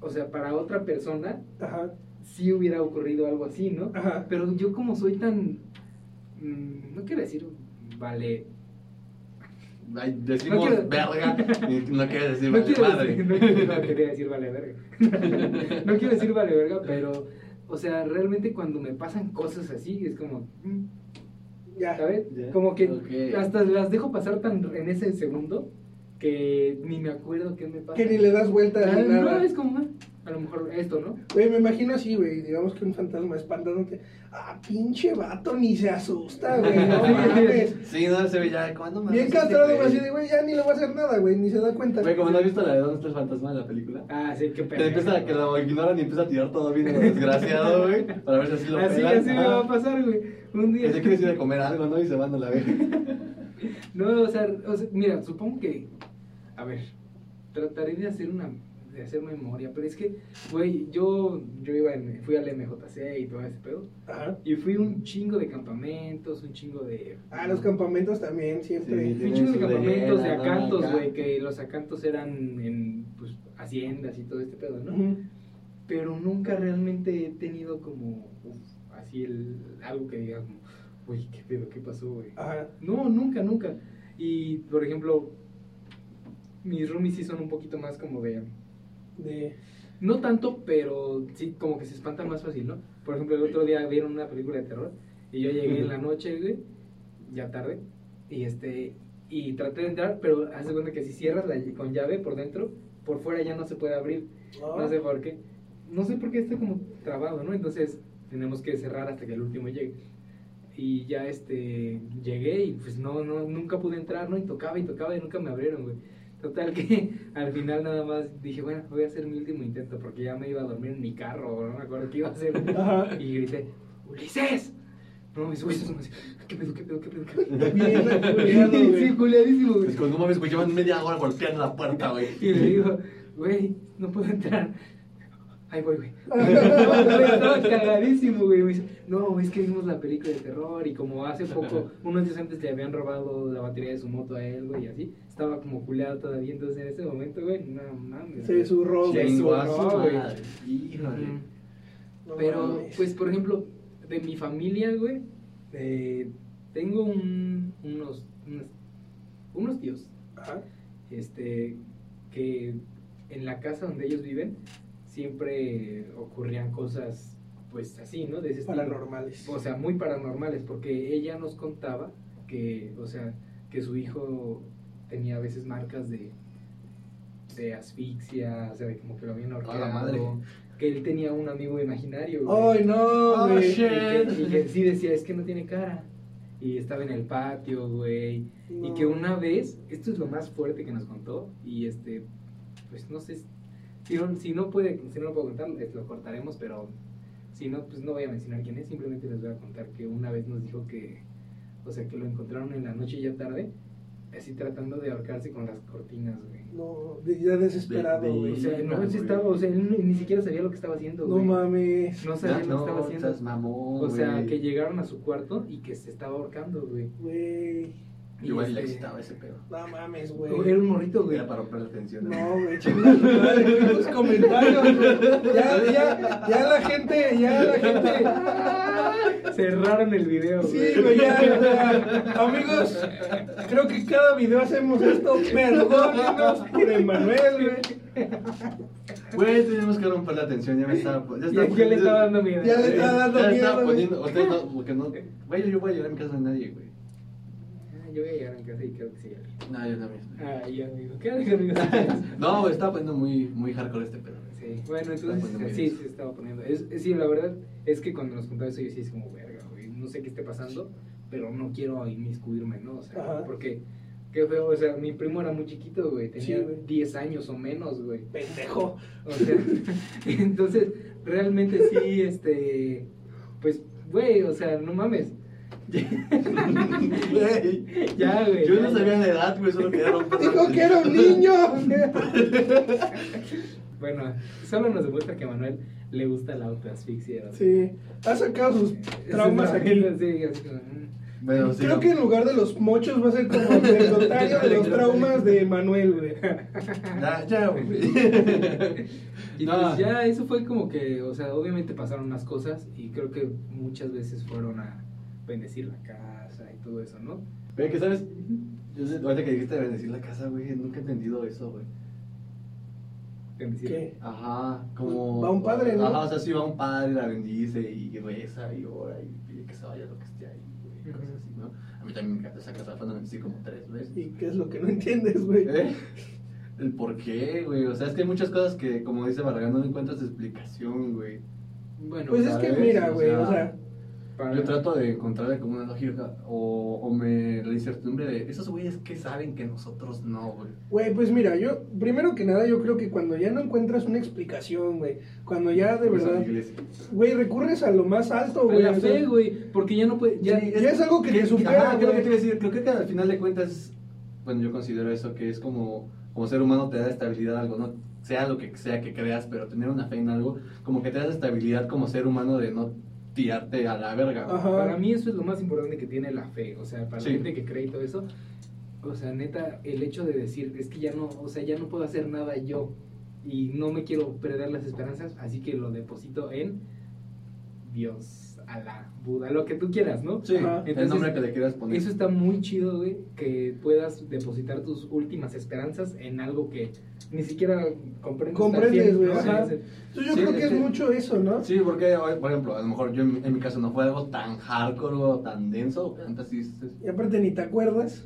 o sea, para otra persona Ajá, sí hubiera ocurrido algo así, ¿no? ajá. Pero yo como soy tan, mm, no quiero decir, vale, Ay, decimos No quiero- verga y no quieres decir no vale quiero madre. decir, no, quiero- no quería decir vale verga. no quiero decir vale verga, pero, o sea, realmente cuando me pasan cosas así, es como, mm, Ya. ¿sabes? Ya. Como que hasta las dejo pasar tan en ese segundo que ni me acuerdo qué me pasa. Que ni le das vuelta ni no, nada. es como, ah, a lo mejor esto, ¿no? Güey, me imagino así, güey. Digamos que un fantasma espantándote. Ah, pinche vato, ni se asusta, güey. No mames. Sí, no, se ve ya, ¿cuándo me Bien castrado, güey? Así de, güey, ya ni le voy a hacer nada, güey. Ni se da cuenta. Güey, como no has visto la de dónde está el fantasma de la película. Ah, sí, qué Que pena. empieza a que lo ignoran y empieza a tirar todo bien desgraciado, güey. Para ver si así lo Así, pelan. así me Ajá. va a pasar, güey. Un Que día. se quieres ir a comer algo, ¿no? Y se van a la vez. No, o sea, o sea, mira, supongo que. A ver, trataré de hacer una. De hacer memoria, pero es que, güey, yo, yo iba en, fui al MJC y todo ese pedo. Ajá. Y fui un chingo de campamentos, un chingo de. Ah, los campamentos también, siempre. Sí. Fui un chingo de campamentos, de acantos, güey, que los acantos eran en, pues, haciendas y todo este pedo, ¿no? Pero nunca realmente he tenido como uf, así el algo que diga como, uy, qué pedo, qué pasó, güey. Ajá. No, nunca, nunca. Y por ejemplo, mis roomies sí son un poquito más como de De. no tanto, pero sí como que se espantan más fácil, ¿no? Por ejemplo, el otro día vieron una película de terror y yo llegué en la noche, güey, ya tarde, y este y traté de entrar, pero haz de cuenta que si cierras la, con llave por dentro, por fuera ya no se puede abrir. Ah. No sé por qué. No sé por qué está como trabado, ¿no? Entonces tenemos que cerrar hasta que el último llegue. Y ya este llegué y pues no, no, nunca pude entrar, ¿no? Y tocaba y tocaba y nunca me abrieron, güey. Total que al final nada más dije, bueno, voy a hacer mi último intento porque ya me iba a dormir en mi carro, o no me acuerdo qué iba a hacer. Y grité, ¡Ulises! No, mis güeyes son así, ¿qué pedo, qué pedo, qué pedo? Qué sí, culiadísimo, güey. Es como, no mames, güey, llevan media hora golpeando la puerta, güey. Y le digo, güey, no puedo entrar. Ahí voy, güey. Estaba cagadísimo, güey. Me dice, no, es que vimos la película de terror y como hace poco, unos días antes le habían robado la batería de su moto a él, güey, y así. Estaba como culeado todavía. Entonces en ese momento, güey, no mames. Se güey. zurró, Se güey. A zurró, su güey. Híjole. No Pero, mames. pues, por ejemplo, de mi familia, güey, eh, tengo un, unos, unos, unos tíos Ajá. este que en la casa donde ellos viven siempre ocurrían cosas pues así, ¿no? De ese estilo. Paranormales. O sea, muy paranormales, porque ella nos contaba que, o sea, que su hijo tenía a veces marcas de, de asfixia, o sea, de como que lo habían ahorcado, madre. que él tenía un amigo imaginario. Ay, no, Oh. Y que, y que sí decía, es que no tiene cara. Y estaba en el patio, güey. Y No. que una vez, esto es lo más fuerte que nos contó, y este, pues no sé, si no, si no puede, si no lo puedo contar, les lo cortaremos, pero si no, pues no voy a mencionar quién es, simplemente les voy a contar que una vez nos dijo que, o sea, que lo encontraron en la noche ya tarde, así tratando de ahorcarse con las cortinas, güey. No, ya desesperado, De- de- O güey. sea, no, güey. él estaba, o sea, él ni, ni siquiera sabía lo que estaba haciendo, No mames. No sabía Ya, lo que estaba haciendo. mamón, O sea, que llegaron a su cuarto y que se estaba ahorcando, güey. Güey. Igual le este, excitaba ese pedo. No mames, güey. Era un morrito, güey. Era para romper la tensión. No, güey, chingada madre, güey, estos comentarios, güey. Ya, ya, ya la gente, ya la gente. Cerraron el video, güey. Sí, güey, ya, ya. Amigos, creo que cada video hacemos esto. Perdónenos por Emanuel, güey. Güey, tenemos que romper la tensión. Ya me estaba. Ya, Ya, estaba ya le estaba dando miedo. Ya le estaba dando ya miedo, estaba güey. poniendo. Usted no, porque no. Güey, yo voy a llegar a mi casa de nadie, güey. Yo voy a llegar a casa y creo que sí. No, yo también. Ah, ya, amigo. ¿Qué haces, amigo? No, estaba poniendo muy, muy hardcore este pedo. Sí, bueno, entonces sí, sí estaba poniendo. Es, sí, la verdad es que cuando nos contaba eso yo sí es como, verga, güey, no sé qué esté pasando, pero no quiero inmiscuirme, ¿no? O sea, Ajá. porque, qué feo, o sea, mi primo era muy chiquito, güey, tenía Sí, güey. 10 años o menos, güey. Pendejo. O sea, entonces, realmente sí, este, pues, güey, o sea, no mames. Ya, güey. Yo ya, no ya. sabía la edad, güey, solo quería romper la Dijo que era un niño. Bueno, solo nos demuestra que a Manuel le gusta la autoasfixia. ¿no? Sí, ha sacado sus traumas Sí, aquí. sí, así mm. Bueno, sí, Creo no. que en lugar de los mochos va a ser como el notario de los traumas de Manuel, güey. Ya, ya, güey. Y No. pues ya eso fue como que, o sea, obviamente pasaron más cosas y creo que muchas veces fueron a bendecir la casa y todo eso, ¿no? Ve que sabes, yo sé, ahorita que dijiste de bendecir la casa, güey, nunca he entendido eso, güey. Bendecir. ¿Qué? Ajá, como... Va un padre, ¿no? Ajá, o sea, sí va un padre, la bendice y reza y ora y pide que se vaya lo que esté ahí, güey, cosas así, ¿no? A mí también me encanta esa casa, donde bendecir como tres veces. ¿Y qué es lo que no entiendes, güey? ¿Eh? El por qué, güey, o sea, es que hay muchas cosas que, como dice Barragán, no encuentras explicación, güey. Bueno, Pues es que mira, O güey, sea, o sea, para- Yo trato de encontrarle como una lógica o, o me la incertidumbre de esos güeyes que saben que nosotros no, güey. güey, pues mira, yo, primero que nada, yo creo que cuando ya no encuentras una explicación, güey, cuando ya de verdad, güey, recurres a lo más alto, a güey. la fe, güey, porque ya no puede, ya, Sí, ya es algo que te supera, Ajá, creo que te iba a decir, creo que al final de cuentas, bueno, yo considero eso que es como, como ser humano te da estabilidad a algo, no sea lo que sea que creas, pero tener una fe en algo, como que te da estabilidad como ser humano de no tirarte a la verga. Ajá. Para mí eso es lo más importante que tiene la fe, o sea, para Sí. la gente que cree y todo eso, o sea, neta, el hecho de decir, es que ya no, o sea, ya no puedo hacer nada yo y no me quiero perder las esperanzas, así que lo deposito en Dios, Alá, Buda, lo que tú quieras, ¿no? Sí, el nombre que le quieras poner. Eso está muy chido, güey, que puedas depositar tus últimas esperanzas en algo que ni siquiera comprendes. Comprendes, güey. Sí, yo Sí, creo que es mucho eso, ¿no? Sí, porque, por ejemplo, a lo mejor yo en, en mi caso no fue algo tan hardcore o tan denso, antes sí, Y aparte ni te acuerdas.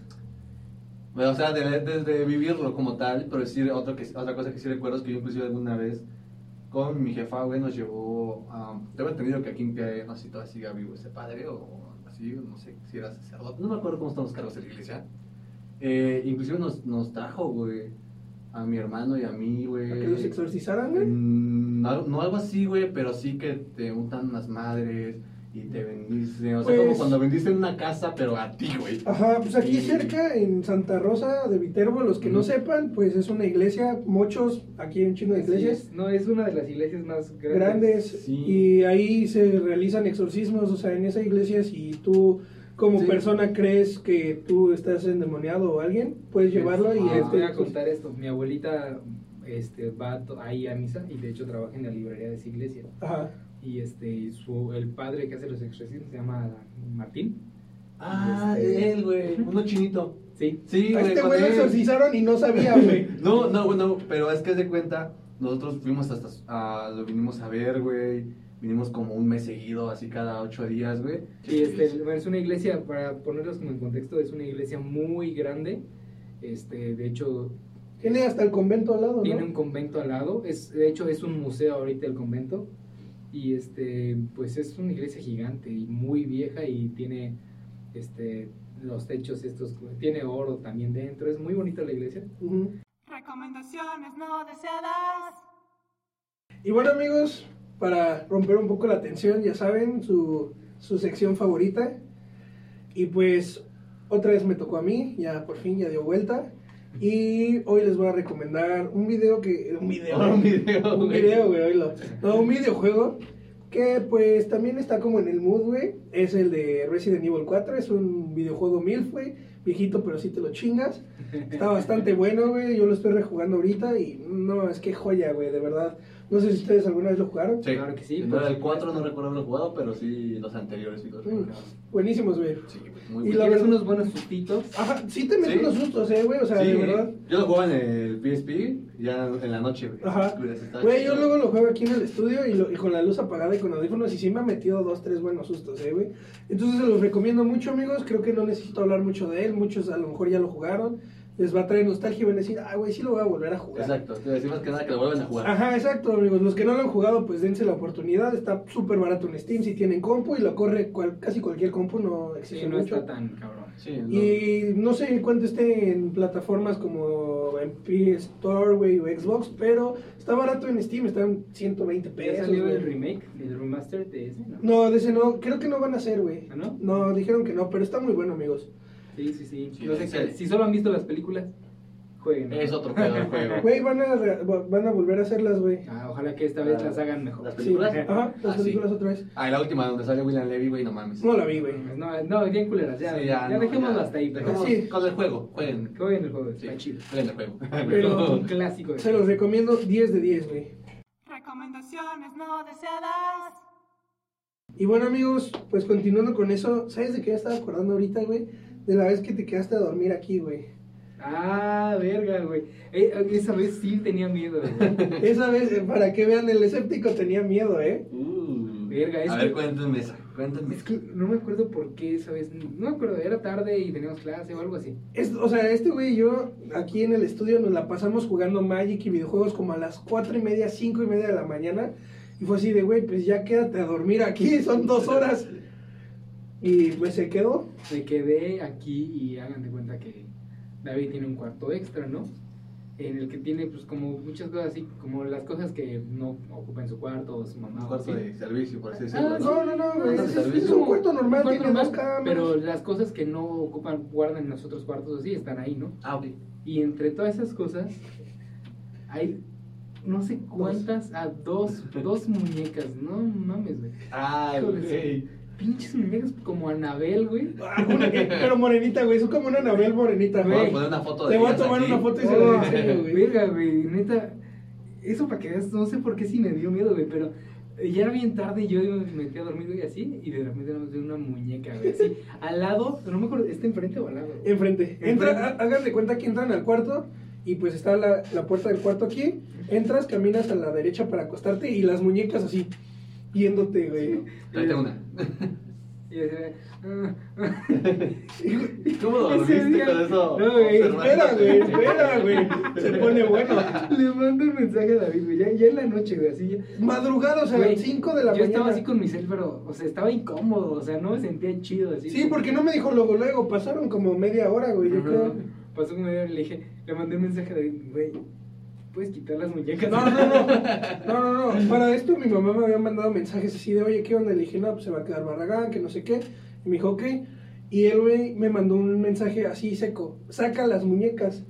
Bueno, o sea, de, desde vivirlo como tal, pero decir otro que, otra cosa que sí recuerdo es que yo inclusive alguna vez con mi jefa, güey, nos llevó a... Tengo entendido que aquí en Pia, no sé si todavía siga vivo ese padre o así, no sé si era sacerdote, no me acuerdo cómo están los cargos de la iglesia. Eh, inclusive nos, nos trajo, güey, a mi hermano y a mí, güey. A que los exorcizaran, güey. Mm, no, no algo así, güey, pero sí que te untan las madres y te bendicen. O sea, Pues- como cuando bendicen una casa, pero a ti, güey. Ajá, pues aquí Y- cerca en Santa Rosa de Viterbo, los que no sepan, pues es una iglesia, muchos, aquí un chino de iglesias es. No, es una de las iglesias más grandes. grandes Sí. y ahí se realizan exorcismos, o sea, en esa iglesia si tú como Sí. persona crees que tú estás endemoniado o alguien, puedes llevarlo y Ah. les este, voy a contar esto. Mi abuelita este, va ahí a misa y de hecho trabaja en la librería de esa iglesia. Ajá. Y este, su, el padre que hace los exorcismos se llama Martín. Ah, Este- él, güey, uno chinito. Sí. Sí, a güey, este güey lo exorcizaron y no sabía, güey. No, no, bueno, pero es que haz de cuenta, nosotros fuimos hasta, ah, lo vinimos a ver, güey, vinimos como un mes seguido, así cada ocho días, güey. Y este, es una iglesia, para ponerlos como en contexto, es una iglesia muy grande. Este, de hecho, Tiene hasta el convento al lado, tiene ¿no? un convento al lado. Es, de hecho, es un museo ahorita el convento. Y este, pues es una iglesia gigante y muy vieja y tiene este los techos estos, tiene oro también dentro. Es muy bonita la iglesia. Recomendaciones no deseadas. Y bueno amigos, para romper un poco la tensión, ya saben, su, su sección favorita. Y pues otra vez me tocó a mí, ya por fin ya dio vuelta. Y hoy les voy a recomendar un video que... Un video. Un video, Un video, güey, oílo. No, un videojuego que pues también está como en el mood, güey. Es el de Resident Evil 4, es un videojuego MILF, güey. Viejito, pero sí te lo chingas. Está bastante bueno, güey. Yo lo estoy rejugando ahorita y no, es que joya, güey, de verdad. No sé si ustedes alguna vez lo jugaron. Sí, Claro que sí, No, por el 4 supuesto. no recuerdo haberlo jugado, pero sí los anteriores sí los Mm, buenísimos, güey. Sí, güey, muy Y Tienes unos buenos sustitos. Ajá, sí te meten Sí. unos sustos, eh, güey. O sea, Sí, de verdad. Yo lo jugaba en el PSP, ya en la noche, güey. Ajá. Güey, yo luego lo juego aquí en el estudio y, lo- y con la luz apagada y con audífonos y sí me ha metido dos, tres buenos sustos, eh, güey. Entonces se los recomiendo mucho, amigos. Creo que no necesito hablar mucho de él. Muchos a lo mejor ya lo jugaron. Les va a traer nostalgia y van a decir, ah, güey, sí lo voy a volver a jugar. Exacto, te decimos que nada, que lo vuelvan a jugar. Ajá, exacto, amigos. Los que no lo han jugado, pues dense la oportunidad. Está súper barato en Steam si tienen compu y lo corre cual- casi cualquier compu, no exige Sí, no mucho. está tan cabrón. Sí. Y no sé cuánto esté en plataformas como en PS Store, güey, o Xbox, pero está barato en Steam, está en 120 ¿Ya pesos. salió güey. el remake, el remaster de ese? No. No, de ese no, creo que no van a hacer, güey. ¿Ah, no? No, dijeron que no, pero está muy bueno, amigos. Sí, sí, sí. Sí, no sé sí. qué- si solo han visto las películas, jueguen. Es otro pedo el juego. Güey, van a, re- van a volver a hacerlas, güey. Ah, ojalá que esta vez Ah, las hagan mejor. las Sí, películas. ajá, las Ah, sí. películas otra vez. Ah, y la última donde sale William Levy, güey, no mames. No la vi, güey. No, no, bien culeras, ya, Sí, ya, no, dejémoslo ya. hasta ahí, pero Dejemos Sí. con el juego, jueguen. jueguen el juego, Sí, está chido. jueguen el juego. Pero- Un clásico. de Se los recomiendo 10 de 10, güey. Recomendaciones no deseadas. Y bueno, amigos, pues continuando con eso, ¿sabes de qué me estaba acordando ahorita, güey? De la vez que te quedaste a dormir aquí, güey. Ah, verga, güey. Eh, esa vez sí tenía miedo, güey. Esa vez, eh, para que vean, el escéptico tenía miedo, ¿eh? Uh. Verga, es a que- ver, cuéntenme esa. Cuéntenme. Es que no me acuerdo por qué esa vez. No me acuerdo, era tarde y teníamos clase o algo así. Es- o sea, este güey y yo, aquí en el estudio, nos la pasamos jugando Magic y videojuegos como a las 4 y media, 5 y media de la mañana. Y fue así de, güey, pues ya quédate a dormir aquí, son dos horas. Y pues se quedó. Me quedé aquí y hagan de cuenta que David tiene un cuarto extra, ¿no? En el que tiene, pues, como muchas cosas así, como las cosas que no ocupa en su cuarto o su mamá. Un o cuarto así. de servicio, por así Ah, decirlo. sí. No, no, no, güey. Ah, Es, es servicio. un cuarto normal, Un cuarto tiene normal, dos cámaras. Pero las cosas que no ocupan, guardan en los otros cuartos así, están ahí, ¿no? Ah, ok. Y entre todas esas cosas, hay no sé cuántas, a dos, dos muñecas, no mames, güey. Ah, güey. Pinches muñecas como Anabel, güey. Ah, una- pero morenita, güey. Es como una Anabel morenita, Voy a güey. poner una foto de Te voy a tomar aquí. una foto y se Oh, la enseño, güey. Verga, güey, neta. Eso para que veas, no sé por qué sí me dio miedo, güey, pero ya era bien tarde y yo me metí a dormir, güey, así, y de repente dio una muñeca, güey, así, al lado, no me acuerdo, ¿está enfrente o al lado? güey? Enfrente. Entra, há- hagan de cuenta que entran al cuarto y pues está la, la puerta del cuarto aquí. Entras, caminas a la derecha para acostarte y las muñecas así, viéndote, güey. Tráete una. Y yo decía, ah, ah. ¿Cómo dormiste con eso? No, güey? Espera, güey, espera, güey. Se pone bueno. Le mando un mensaje a David, güey, ya, ya en la noche, güey, así ya. Madrugada, o sea, Güey, 5 de la yo mañana. estaba así con mi cel, pero, o sea, estaba incómodo, o sea, no me sentía chido, así. Sí, porque no me dijo luego, luego. Pasaron como media hora, güey, yo creo. Pasó como media hora y le dije, le mandé un mensaje a David, güey, ¿puedes quitar las muñecas? No, no, no. No, no, no. Para esto mi mamá me había mandado mensajes así de, oye, ¿qué onda? Le dije, no, pues se va a quedar Barragán, que no sé qué. Y me dijo, ok. Y él, güey, me mandó un mensaje así seco. Saca las muñecas.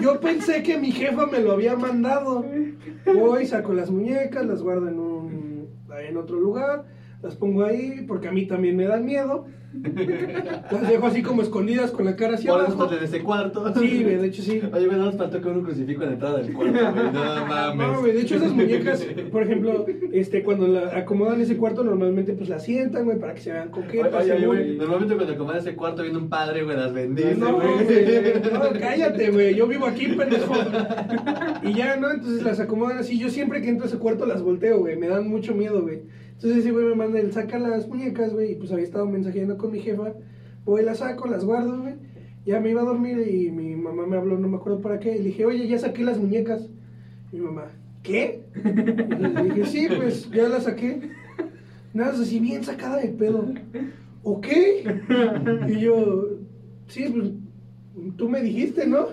Yo pensé que mi jefa me lo había mandado. Voy, saco las muñecas, las guardo en un en otro lugar, las pongo ahí porque a mí también me dan miedo. Las dejo así como escondidas con la cara hacia Por abajo. en ese cuarto. Sí, güey, de hecho sí. Oye, güey, no nos faltó con un crucifijo en la entrada del cuarto, güey. No mames. No, güey, de hecho esas muñecas, por ejemplo, este, cuando la acomodan ese cuarto, normalmente pues la sientan, güey, para que se vean coquetas. Oye, oye, según. güey, normalmente cuando acomodas ese cuarto viene un padre, güey, las bendice, No, güey. güey, no, cállate, güey, yo vivo aquí, pendejo. Y ya, ¿no? Entonces las acomodan así, yo siempre que entro a ese cuarto las volteo, güey, me dan mucho miedo, güey. Entonces ese güey me manda el saca las muñecas, güey, y pues había estado mensajeando con mi jefa, voy, las saco, las guardo, güey. Ya me iba a dormir y mi mamá me habló, no me acuerdo para qué, y le dije, oye, ya saqué las muñecas. Mi mamá, ¿qué? Y le dije, sí, pues ya las saqué. Nada, así bien sacada de pedo. ¿Ok? Y yo, sí, pues tú me dijiste, ¿no?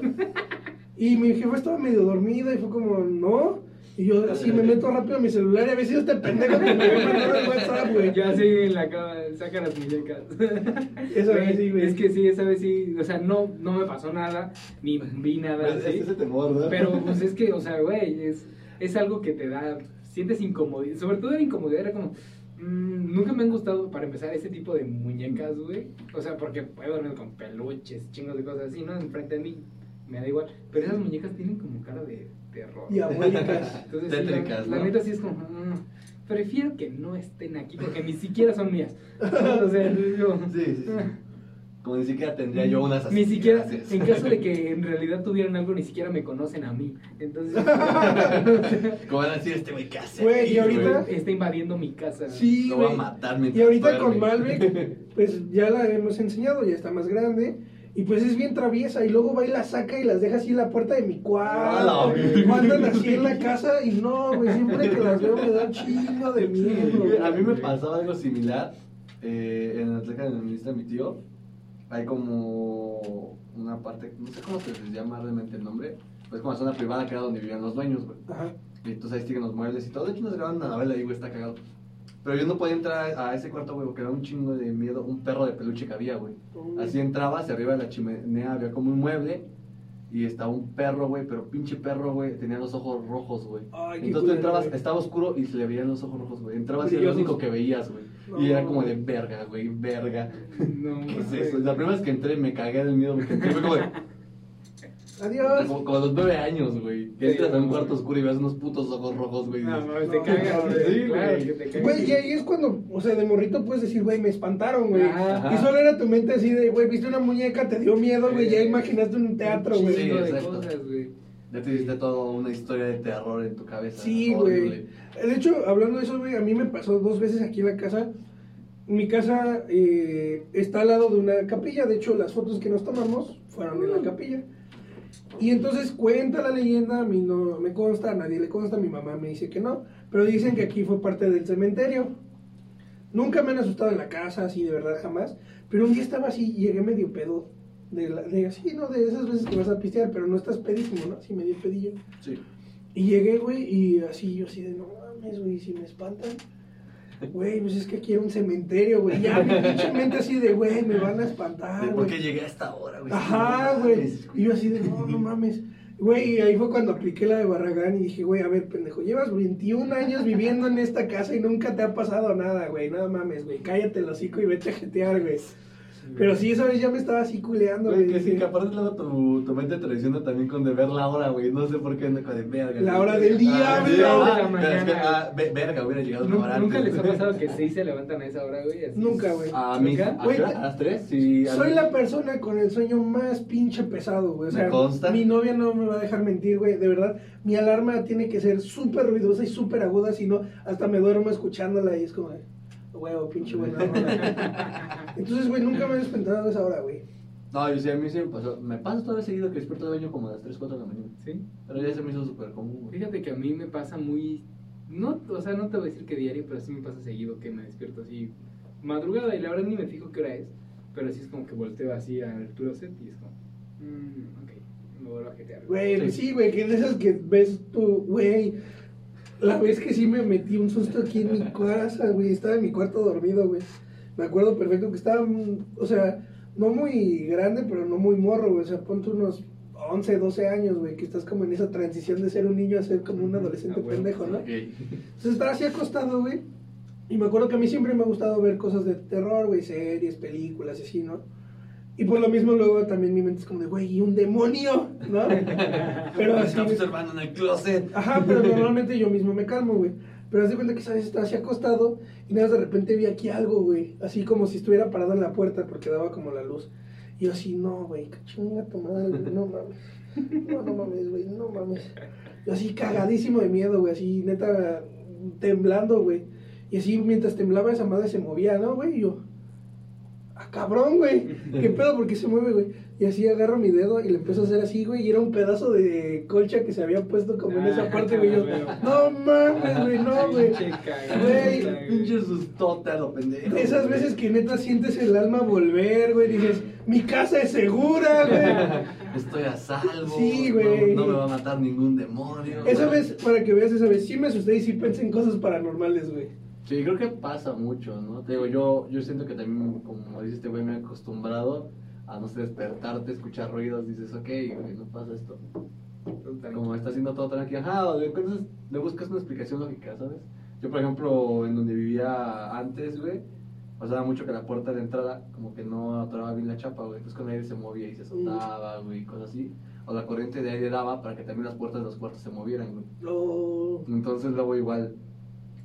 Y mi jefa estaba medio dormida y fue como, no. Y yo así me meto rápido a mi celular y había sido este pendejo que me mandado el WhatsApp, güey. Yo así en la cama, saca las muñecas. Esa vez sí, güey. Es que sí, esa vez sí, o sea, no, no me pasó nada, ni vi nada Es- así. es ese temor, ¿verdad? Pero pues es que, o sea, güey, es, es algo que te da, sientes incomodidad, sobre todo la incomodidad era como, mm, nunca me han gustado, para empezar, ese tipo de muñecas, güey. O sea, porque puedo dormir con peluches, chingos de cosas así, ¿no? Enfrente de mí, me da igual. Pero esas muñecas tienen como cara de terror. Diabólicas. Entonces, Tétricas, la, neta sí es como, mm, prefiero que no estén aquí porque ni siquiera son mías. O sea, yo... Sí, sí, sí. Como ni siquiera tendría yo unas así. Ni siquiera, gracias. en caso de que en realidad tuvieran algo, ni siquiera me conocen a mí. Entonces, Como van a decir, este güey, ¿qué hace? Güey, aquí, y ahorita- está invadiendo mi casa. Sí, Lo va a matar Y ahorita con Malbec, pues ya la hemos enseñado, ya está más grande. Y pues es bien traviesa y luego va y la saca y las deja así en la puerta de mi Ah, cuarto. la verga. O andan así en la casa y no, güey, siempre que las veo me da chingo de miedo. güey. A mí me pasaba algo similar. eh, en la teca de la ministra de mi tío, hay como una parte, no sé cómo se les llama realmente el nombre, pues como una zona privada que era donde vivían los dueños, güey. Ajá. Y entonces ahí siguen los muebles y todo. De hecho, nos graban una novela ahí, güey, está cagado. Pero yo no podía entrar a ese cuarto, güey, porque era un chingo de miedo. Un perro de peluche que había, güey. Así entrabas y arriba de la chimenea había como un mueble. y estaba un perro, güey, pero pinche perro, güey, tenía los ojos rojos, güey. Entonces tú entrabas, estaba oscuro y se le veían los ojos rojos, güey. Entrabas y era lo único que veías, güey. No. Y era como de verga, güey, verga. No, ¿Qué es eso? La primera vez que entré me cagué del miedo, entré fue como de, Adiós. como, como a los nueve años, güey. Que Sí, entras a un cuarto oscuro y ves unos putos ojos rojos, güey. No, mames, te No, cagas, güey. sí, güey. que te cagas. Güey, y ahí es cuando, o sea, de morrito puedes decir, güey, me espantaron, güey. Y solo era tu mente así de, güey, viste una muñeca, te dio miedo, güey, ya imaginaste un teatro, güey. de exacto. Ya te hiciste toda una historia de terror en tu cabeza. Sí, güey. De hecho, hablando de eso, güey, a mí me pasó dos veces aquí en la casa. Mi casa eh, está al lado de una capilla. De hecho, las fotos que nos tomamos fueron en la capilla. Y entonces cuenta la leyenda, a mí no me consta, a nadie le consta, mi mamá me dice que no. Pero dicen que aquí fue parte del cementerio. Nunca me han asustado en la casa, así de verdad, jamás. Pero un día estaba así y llegué medio pedo. De, la- de así, ¿no? De esas veces que vas a pistear, pero no estás pedísimo, ¿no? Así medio pedillo. Sí. Y llegué, güey, y así, yo así de, no mames, güey, si me espantan. Güey, pues es que aquí era un cementerio, güey. Ya mi pinche mente así de, güey, me van a espantar, ¿Por güey. qué llegué a esta hora, güey? Ajá, güey. Y yo así de, no, no mames. Güey, y ahí fue cuando apliqué la de Barragán y dije, güey, a ver, pendejo, llevas 21 años viviendo en esta casa y nunca te ha pasado nada, güey. No mames, güey. Cállate el hocico y vete a jetear, güey. Pero sí, esa vez ya me estaba así culeando, Güey, güey. que sí, que aparte luego tu, tu mente te traiciona también con de ver la hora, güey. No sé por qué anda con de verga. La güey. hora del Ah, diablo. sí, de la ah, mañana. es que, ah, ve- verga, hubiera llegado una hora ¿Nunca, les ha pasado que seis se levantan a esa hora, güey? Así. Nunca, güey. A mí. ¿a, Güey, hora? ¿A las tres? Sí. a Soy la persona con el sueño más pinche pesado, güey. O Me sea, consta. mi novia no me va a dejar mentir, güey. De verdad, mi alarma tiene que ser súper ruidosa y súper aguda, si no, hasta me duermo escuchándola y es como de, huevo, pinche buena rola". Entonces, güey, nunca me he despertado a esa hora, güey. No, yo sí, a mí sí me pasó. Me pasa todavía seguido que despierto de baño como a las 3, 4 de la mañana. Sí. Pero ya se me hizo súper común, güey. Fíjate que a mí me pasa muy. No, o sea, no te voy a decir que diario, pero sí me pasa seguido que me despierto así madrugada y la verdad ni me fijo qué hora es. Pero sí es como que volteo así al closet y es como. Mmm, ok, me vuelvo a jetear. Güey, Sí. sí, güey, que de esas que ves tú, güey. La vez que sí me metí un susto aquí en mi casa, güey. Estaba en mi cuarto dormido, güey. Me acuerdo perfecto que estaba, o sea, no muy grande, pero no muy morro, güey. O sea, ponte unos 11, 12 años, güey, que estás como en esa transición de ser un niño a ser como un adolescente Ah, pendejo, ¿no? Entonces estaba así acostado, güey. Y me acuerdo que a mí siempre me ha gustado ver cosas de terror, güey, series, películas y así, ¿no? Y por lo mismo luego también mi mente es como de, güey, ¿y un demonio? ¿No? Pero así... está observando en el closet. Ajá, pero normalmente yo mismo me calmo, güey. Pero haz de cuenta que esa vez estaba así acostado y nada más de repente vi aquí algo, güey. Así como si estuviera parado en la puerta porque daba como la luz. Y yo así, no, güey, tu madre, güey, no mames. No, no mames, güey, no mames. Yo así cagadísimo de miedo, güey, así neta temblando, güey. Y así mientras temblaba esa madre se movía, ¿no, güey? Y yo, ah, cabrón, güey. ¿Qué pedo? ¿Por qué se mueve, güey? Y así agarro mi dedo y le empiezo a hacer así, güey. Y era un pedazo de colcha que se había puesto como en esa Ah, parte, güey. Yo, no mames, güey, no, güey. Güey. Pinche sustota, lo pendejo. Esas veces que neta sientes el alma volver, güey. Dices, mi casa es segura, güey. Estoy a salvo. Sí, güey. No, no me va a matar ningún demonio. Esa vez, para que veas esa vez, sí me asusté y sí pensé en cosas paranormales, güey. Sí, creo que pasa mucho, ¿no? Te digo, yo, yo siento que también, como dice este güey, me he acostumbrado a no sé, despertarte, escuchar ruidos, dices, ok, güey, no pasa esto. Como está haciendo todo tranquilo, ajá, le, le buscas una explicación lógica, ¿sabes? Yo, por ejemplo, en donde vivía antes, güey, pasaba mucho que la puerta de entrada como que no atoraba bien la chapa, güey. Entonces con el aire se movía y se soltaba, güey, cosas así. O la corriente de aire daba para que también las puertas de los cuartos se movieran, güey. Oh, Entonces luego igual,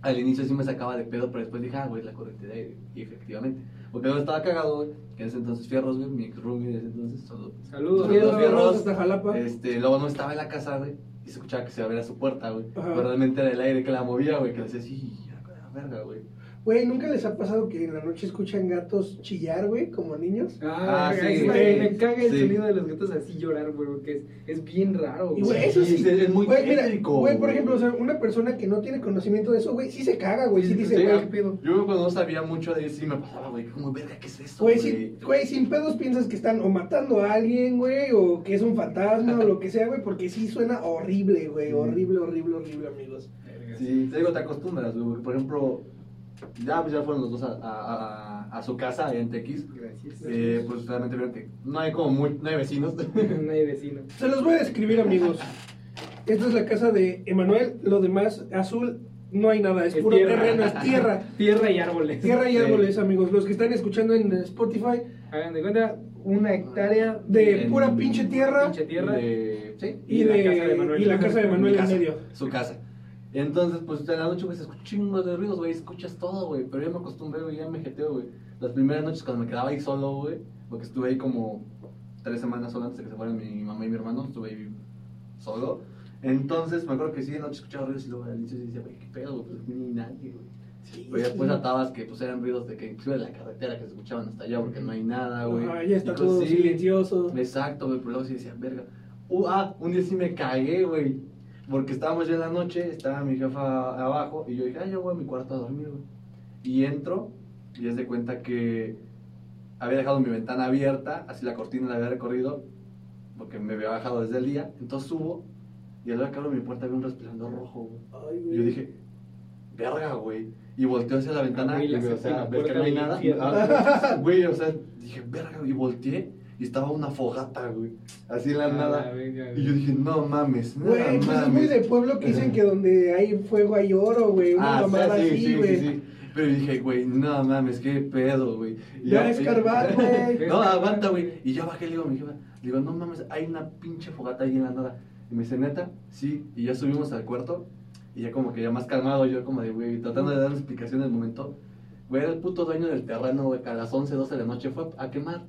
al inicio sí me sacaba de pedo, pero después dije, ah, güey, es la corriente de aire. Y efectivamente. Porque no estaba cagado, güey, que en ese entonces Fierros, güey, mi ex roomie de ese entonces, solo. Saludos, Saludos, fierros. hasta Jalapa. Este, luego no estaba en la casa, güey, y se escuchaba que se abría su puerta, güey. Pero realmente era el aire que la movía, güey, que le decía así, a la verga, güey. Güey, ¿nunca les ha pasado que en la noche escuchan gatos chillar, güey, como niños? Ah, Ah, sí, sí, güey. güey. Me caga el Sí. sonido de los gatos así llorar, güey, porque es, es bien raro. Y güey, eso sí. Sí, es muy Güey, mira, tétrico, güey, por güey. ejemplo, o sea, una persona que no tiene conocimiento de eso, güey, sí se caga, güey, sí, dice, Sí, güey, qué pedo. Yo cuando no sabía mucho de eso, sí me pasaba, güey, como, verga, ¿qué es eso, Güey, güey? sí, güey, sin pedos piensas que están o matando a alguien, güey, o que es un fantasma o lo que sea, güey, porque sí suena horrible, güey, Sí. horrible, horrible, horrible, amigos. Sí, te digo, te acostumbras, güey. Por ejemplo, Ya, pues ya fueron los dos a, a, a, a su casa, en Tequis. Gracias. Eh, pues realmente vieron que no hay como muy, no hay vecinos. no hay vecino. Se los voy a describir, amigos. Esta es la casa de Emanuel. Lo demás, azul, no hay nada. Es, Es puro tierra. terreno, es tierra. Tierra y árboles. Tierra y Sí. árboles, amigos. Los que están escuchando en Spotify, Hagan de cuenta, una hectárea de En- pura pinche tierra. pinche tierra. De- sí. Y, Y la de, casa de Manuel. y la casa de Manuel en casa, medio. Su casa. Entonces, pues en la noche, güey, se escucha chingos de ruidos, güey, escuchas todo, güey. Pero ya me acostumbré, güey, ya me jeteo, güey. Las primeras noches cuando me quedaba ahí solo, güey, porque estuve ahí como tres semanas solo antes de que se fueran mi mamá y mi hermano, estuve ahí solo. Entonces, me acuerdo que sí, de noche escuchaba ruidos y luego al inicio decía, güey, qué pedo, güey, pues ni nadie, güey. Sí, Pero ya después sí. atabas que pues eran ruidos de que inclusive de la carretera que se escuchaban hasta allá porque no hay nada, güey. Ajá, ya está pues, todo sí, silencioso. Exacto, güey, pero luego sí decía, verga. Uh, ah, un día sí me cagué, güey. Porque estábamos ya en la noche, estaba mi jefa abajo y yo dije, ay, yo voy a mi cuarto a dormir, güey. Y entro y es de cuenta que había dejado mi ventana abierta, así la cortina la había recorrido, porque me había bajado desde el día. Entonces subo y al ver que abro mi puerta había un resplandor rojo, güey. Ay, yo dije, verga, güey. Y volteé hacia la ventana y, la o sea, ves que no hay nada. Ah, Güey, o sea, dije, verga, y volteé y estaba una fogata, güey. Así en la A la nada. Y yo dije, no mames, no Güey, pues es muy de pueblo que dicen que donde hay fuego hay oro, güey. Una Ah, mamada sí, así, sí, güey. sí, sí. Pero dije, güey, no mames, qué pedo, güey. Y Ya escarbar, güey. No, aguanta, güey. Y ya bajé, le digo a mi jefa, le digo, no mames, hay una pinche fogata ahí en la nada. Y me dice, neta, sí. Y ya subimos al cuarto. Y ya como que ya más calmado, yo como de, güey, tratando de dar una explicación del momento. Güey, era el puto dueño del terreno, güey, que a las 11, 12 de la noche fue a quemar.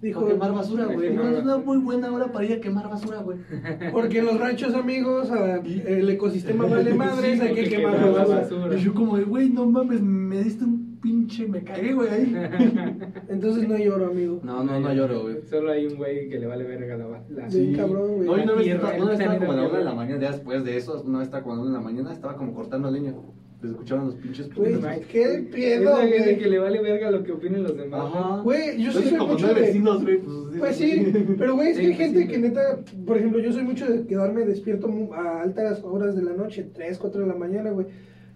Dijo, quemar basura, a güey. No, es una muy buena hora para ir a quemar basura, güey. porque en los ranchos, amigos, a- el ecosistema vale madres, Sí, hay que quemar basura. basura. Y yo como de, güey, no mames, me diste un pinche, me cagué, güey, ahí. Entonces no hay oro, amigo. No, no, no lloro, güey. Solo hay un güey que le vale verga la. la Sí. cabrón, güey. No, y una vez estaba, el una vez estaba como a la una de la mañana, ya después de eso, una vez estaba como a la una de la mañana, estaba como cortando leña. Se escuchaban los pinches Güey, qué Es pedo, gente güey. que le vale verga lo que opinen los demás. Ajá. Güey, yo soy como mucho de- vecinos, güey, pues... Pues sí, pero güey, es que hay gente sí. que neta, por ejemplo, yo soy mucho de quedarme despierto a altas horas de la noche, 3, 4 de la mañana, güey.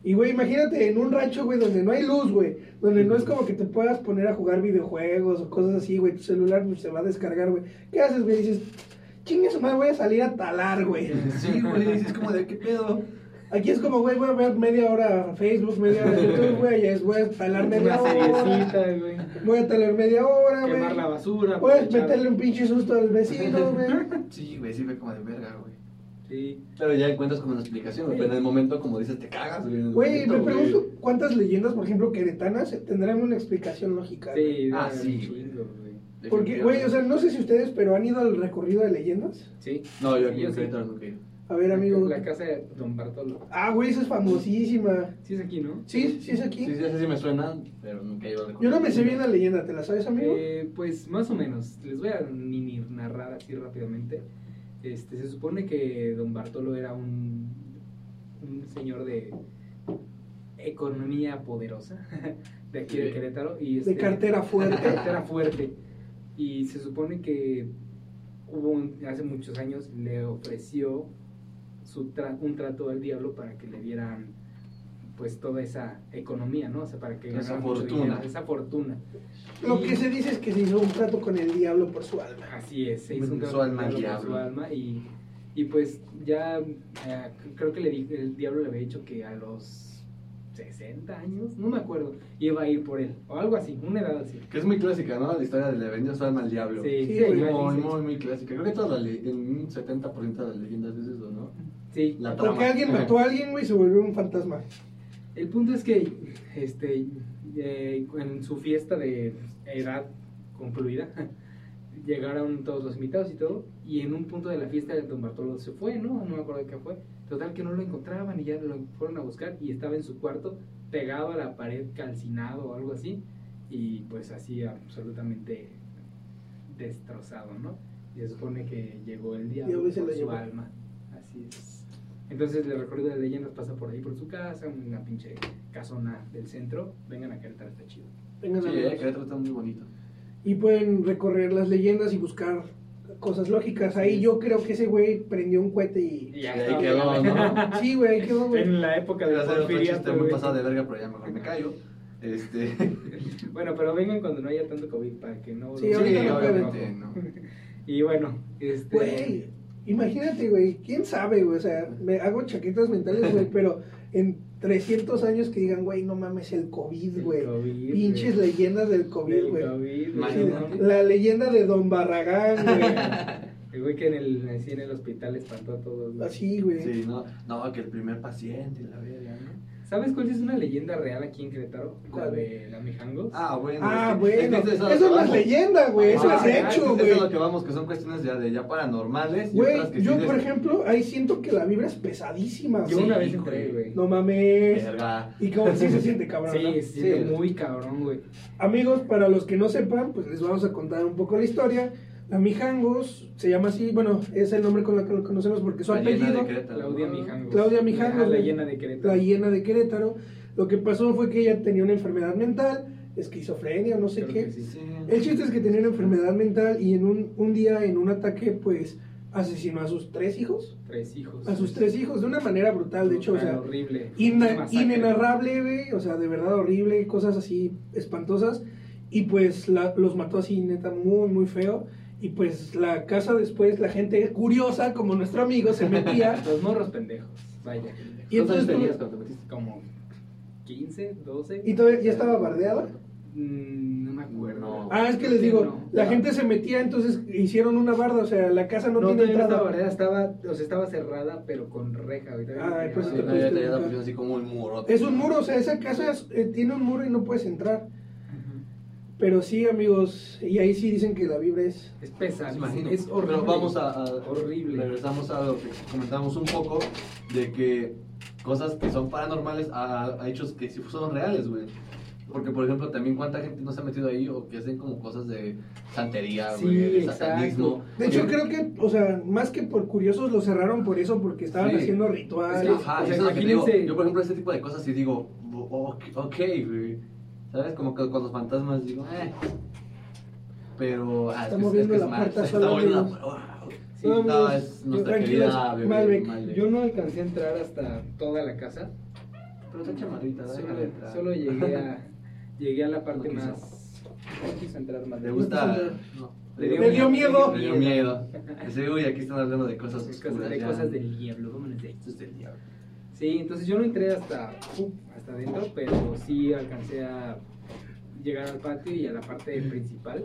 Y güey, imagínate en un rancho, güey, donde no hay luz, güey, donde no es como que te puedas poner a jugar videojuegos o cosas así, güey, tu celular pues, se va a descargar, güey. ¿Qué haces, güey? Dices, chingue su madre, voy a salir a talar, güey. Sí, güey, es como de, ¿qué pedo? Aquí es como, güey, voy a ver media hora Facebook, media hora YouTube, güey, y es, voy a talar media Una hora. Voy a talar media hora, güey. Quemar la basura. Puedes aprovechar. meterle un pinche susto al vecino, güey. Sí, güey, sí fue como de verga, güey. Sí. Pero ya encuentras como una explicación, güey, pero en el momento, como dices, te cagas, güey. me pregunto cuántas leyendas, por ejemplo, queretanas tendrán una explicación lógica. güey? Sí, Ah, sí, güey. Porque, güey, o sea, no sé si ustedes, pero han ido al recorrido de leyendas. Sí. No, yo Sí, aquí en sí. Querétaro nunca he ido. A ver, amigo. La casa de Don Bartolo. Ah, güey, esa es famosísima. Sí es aquí, ¿no? Sí, sí es aquí. Sí, sí, sí me suena, pero nunca he ido a Yo no me sé bien la leyenda, ¿te la sabes, amigo? Eh, pues más o menos. Les voy a mini narrar así rápidamente. Este, se supone que Don Bartolo era un, un señor de economía poderosa de aquí de. Querétaro. Y de este, cartera fuerte. cartera fuerte. Y se supone que hubo un- hace muchos años le ofreció su tra- un trato al diablo para que le dieran pues toda esa economía, ¿no? O sea, para que Esa ganara mucho fortuna. dinero, esa fortuna. Lo Y- que se dice es que se hizo un trato con el diablo por su alma. Así es, se hizo un Su trato alma con el diablo por su alma y, y pues ya eh, creo que le di- el diablo le había dicho que a los 60 años, no me acuerdo, iba a ir por él o algo así, una edad así. Que es muy clásica, ¿no? La historia de le vendió su alma al diablo. Sí, Sí, sí, muy, dice. muy, muy clásica. Creo que todas las le- en un 70% de las leyendas es eso, ¿no? Sí. La Porque trama. alguien mató a alguien, güey, y se volvió un fantasma. El punto es que este, eh, en su fiesta de edad concluida, llegaron todos los invitados y todo, y en un punto de la fiesta don Bartolo se fue, ¿no? No me acuerdo qué fue. Total que no lo encontraban y ya lo fueron a buscar y estaba en su cuarto pegado a la pared calcinado o algo así y pues así absolutamente destrozado, ¿no? Y se supone que llegó el diablo por lo su llevó. alma. Así es. Entonces le recuerdo de leyendas pasa por ahí por su casa, una pinche casona del centro. Vengan a Querétaro, está chido. Vengan Sí, amigos. eh, Querétaro está muy bonito. Y pueden recorrer las leyendas y buscar cosas lógicas. Ahí yo creo que ese güey prendió un cohete y... Y ya ahí quedó. ¿no? Sí, güey, ahí quedó, güey. En la época de a otro Porfiriato, chiste muy güey. pasado de verga, pero ya mejor me callo. Este. Bueno, pero vengan cuando no haya tanto COVID para que no... Sí, no obviamente, no. Y bueno, este... Güey, imagínate, güey, quién sabe, güey, o sea, me hago chaquetas mentales, güey, pero en 300 años que digan, güey, no mames, el COVID, güey. Pinches leyendas del COVID, güey. La leyenda de Don Barragán, güey. El güey que en el, así en el hospital espantó a todos. güey. Así, güey. Sí, no, no, que el primer paciente, la verga, ¿no? ¿Sabes cuál es una leyenda real aquí en Querétaro? La de la Mijangos. Ah, bueno. Ah, bueno, es que eso es vamos. leyenda, güey, eso Ah, es ah, hecho, Eso güey. es lo que vamos, que son cuestiones ya de ya paranormales. Güey, yo, sí por ejemplo, ahí siento que la vibra es pesadísima, Yo una vez entré, güey. No mames. Verga. Y como sí se siente cabrón, ¿no? Sí, se siente Sí. muy cabrón, güey. Amigos, para los que no sepan, pues les vamos a contar un poco la historia. La Mijangos se llama así, bueno, es el nombre con el que lo conocemos porque su La llena apellido, de Querétaro, Claudia. Mijangos. Claudia Mijangos, la llena de Querétaro. la hiena de Querétaro. Lo que pasó fue que ella tenía una enfermedad mental, esquizofrenia o no sé Creo qué. que sí. Sí. El chiste es que tenía una enfermedad mental y en un, un día, en un ataque, pues asesinó a sus tres hijos. Tres hijos. A sus tres hijos de una manera brutal, de hecho, o sea, horrible. Inenarrable, güey, o sea, de verdad horrible, cosas así espantosas. Y pues la- los mató así, neta, muy, muy feo. Y pues la casa después, la gente curiosa, como nuestro amigo, se metía. Los morros pendejos. Vaya. Y ¿Cuántos años entonces- tenías cuando te metiste? Como 15, 12. y todavía ya estaba bardeada. Mm, no me acuerdo. No. Ah, es que les digo, no. la No. gente se metía, entonces hicieron una barda, o sea, la casa no, No, tiene todavía no entrada. estaba o sea, estaba cerrada, pero con reja. tenía pues, Sí, barrera. no, ya te entrar. pusieron así como un muro. Es un muro, o sea, esa casa es- eh, tiene un muro y no puedes entrar. Pero sí, amigos, y ahí sí dicen que la vibra es... Es pesado, Imagino. es horrible. Pero vamos a, a- Horrible. Regresamos a lo que comentamos un poco de que cosas que son paranormales a, a hechos que sí son reales, güey. Porque, por ejemplo, también cuánta gente no se ha metido ahí o que hacen como cosas de santería, Sí, güey, de exacto. satanismo. De hecho, creo que, o sea, más que por curiosos lo cerraron por eso, porque estaban Sí. haciendo rituales. Ajá, O sea, eso es lo que te digo. imagínense- Yo, por ejemplo, ese tipo de cosas sí digo, ok, ok, güey. ¿Sabes? Como que con los fantasmas digo, eh. Pero, ah, Está es que- moviendo es que la es mal. puerta Está moviendo la puerta. Sí, No, No, es nuestra querida bebé Malbec. Malbec. Yo no alcancé a entrar hasta toda la casa. Pero está chamarrita, Solo, solo llegué a llegué a la parte No más. No quiso entrar más. ¿Le gusta? No. Le dio Le dio miedo. Le dio miedo. Uy, aquí están hablando de cosas De oscuras. cosas, de ya. cosas del diablo, vámonos de ahí. Esto es del diablo. Sí, entonces yo no entré hasta, hasta adentro, pero sí alcancé a llegar al patio y a la parte principal.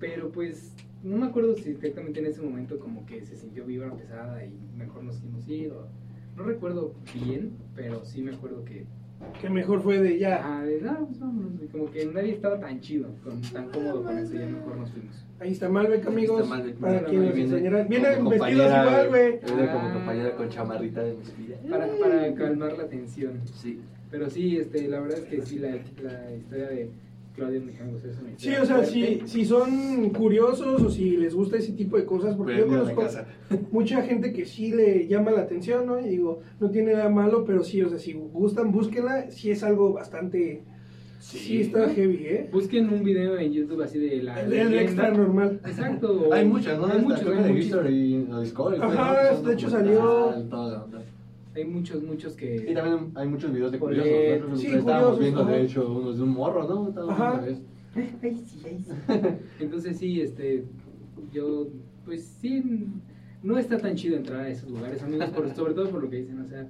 Pero pues no me acuerdo si exactamente en ese momento como que se sintió vibra pesada y mejor nos hicimos ir. o- no recuerdo bien, pero sí me acuerdo que... Que mejor fue de ya. Ah, de, "Ah, pues vámonos", y como que nadie estaba tan chido, con, tan cómodo con eso, ya mejor nos fuimos. Ahí está Malbec, amigos. Está Malbec, para mira, quien nos viene como Vienen vestidos igual, güey. Viene como compañera con chamarrita de mis vidas. Para, para calmar la tensión. Sí. Pero sí, este, la verdad es que sí, la, la historia de Claudia Mijangos es una Sí, o sea, si, si son curiosos o si les gusta ese tipo de cosas, porque yo conozco mucha gente que sí le llama la atención, ¿no? Y digo, no tiene nada malo, pero sí, o sea, si gustan, búsquenla. Sí es algo bastante... Sí, está heavy, ¿eh? Busquen un video en YouTube así de la. El, extra normal. Exacto. Hay muchas, ¿no? Hay muchas, hay de hecho salió-. Hay muchos, muchos que. Y también hay muchos videos de curiosos. ¿no? Sí, estábamos curiosos, viendo, ajá. de hecho, unos de un morro, ¿no? Estábamos Ajá. Ay, sí, ay, sí. Entonces sí, este, yo, pues sí, no está tan chido entrar a esos lugares, amigos, por- sobre todo por lo que dicen, o sea,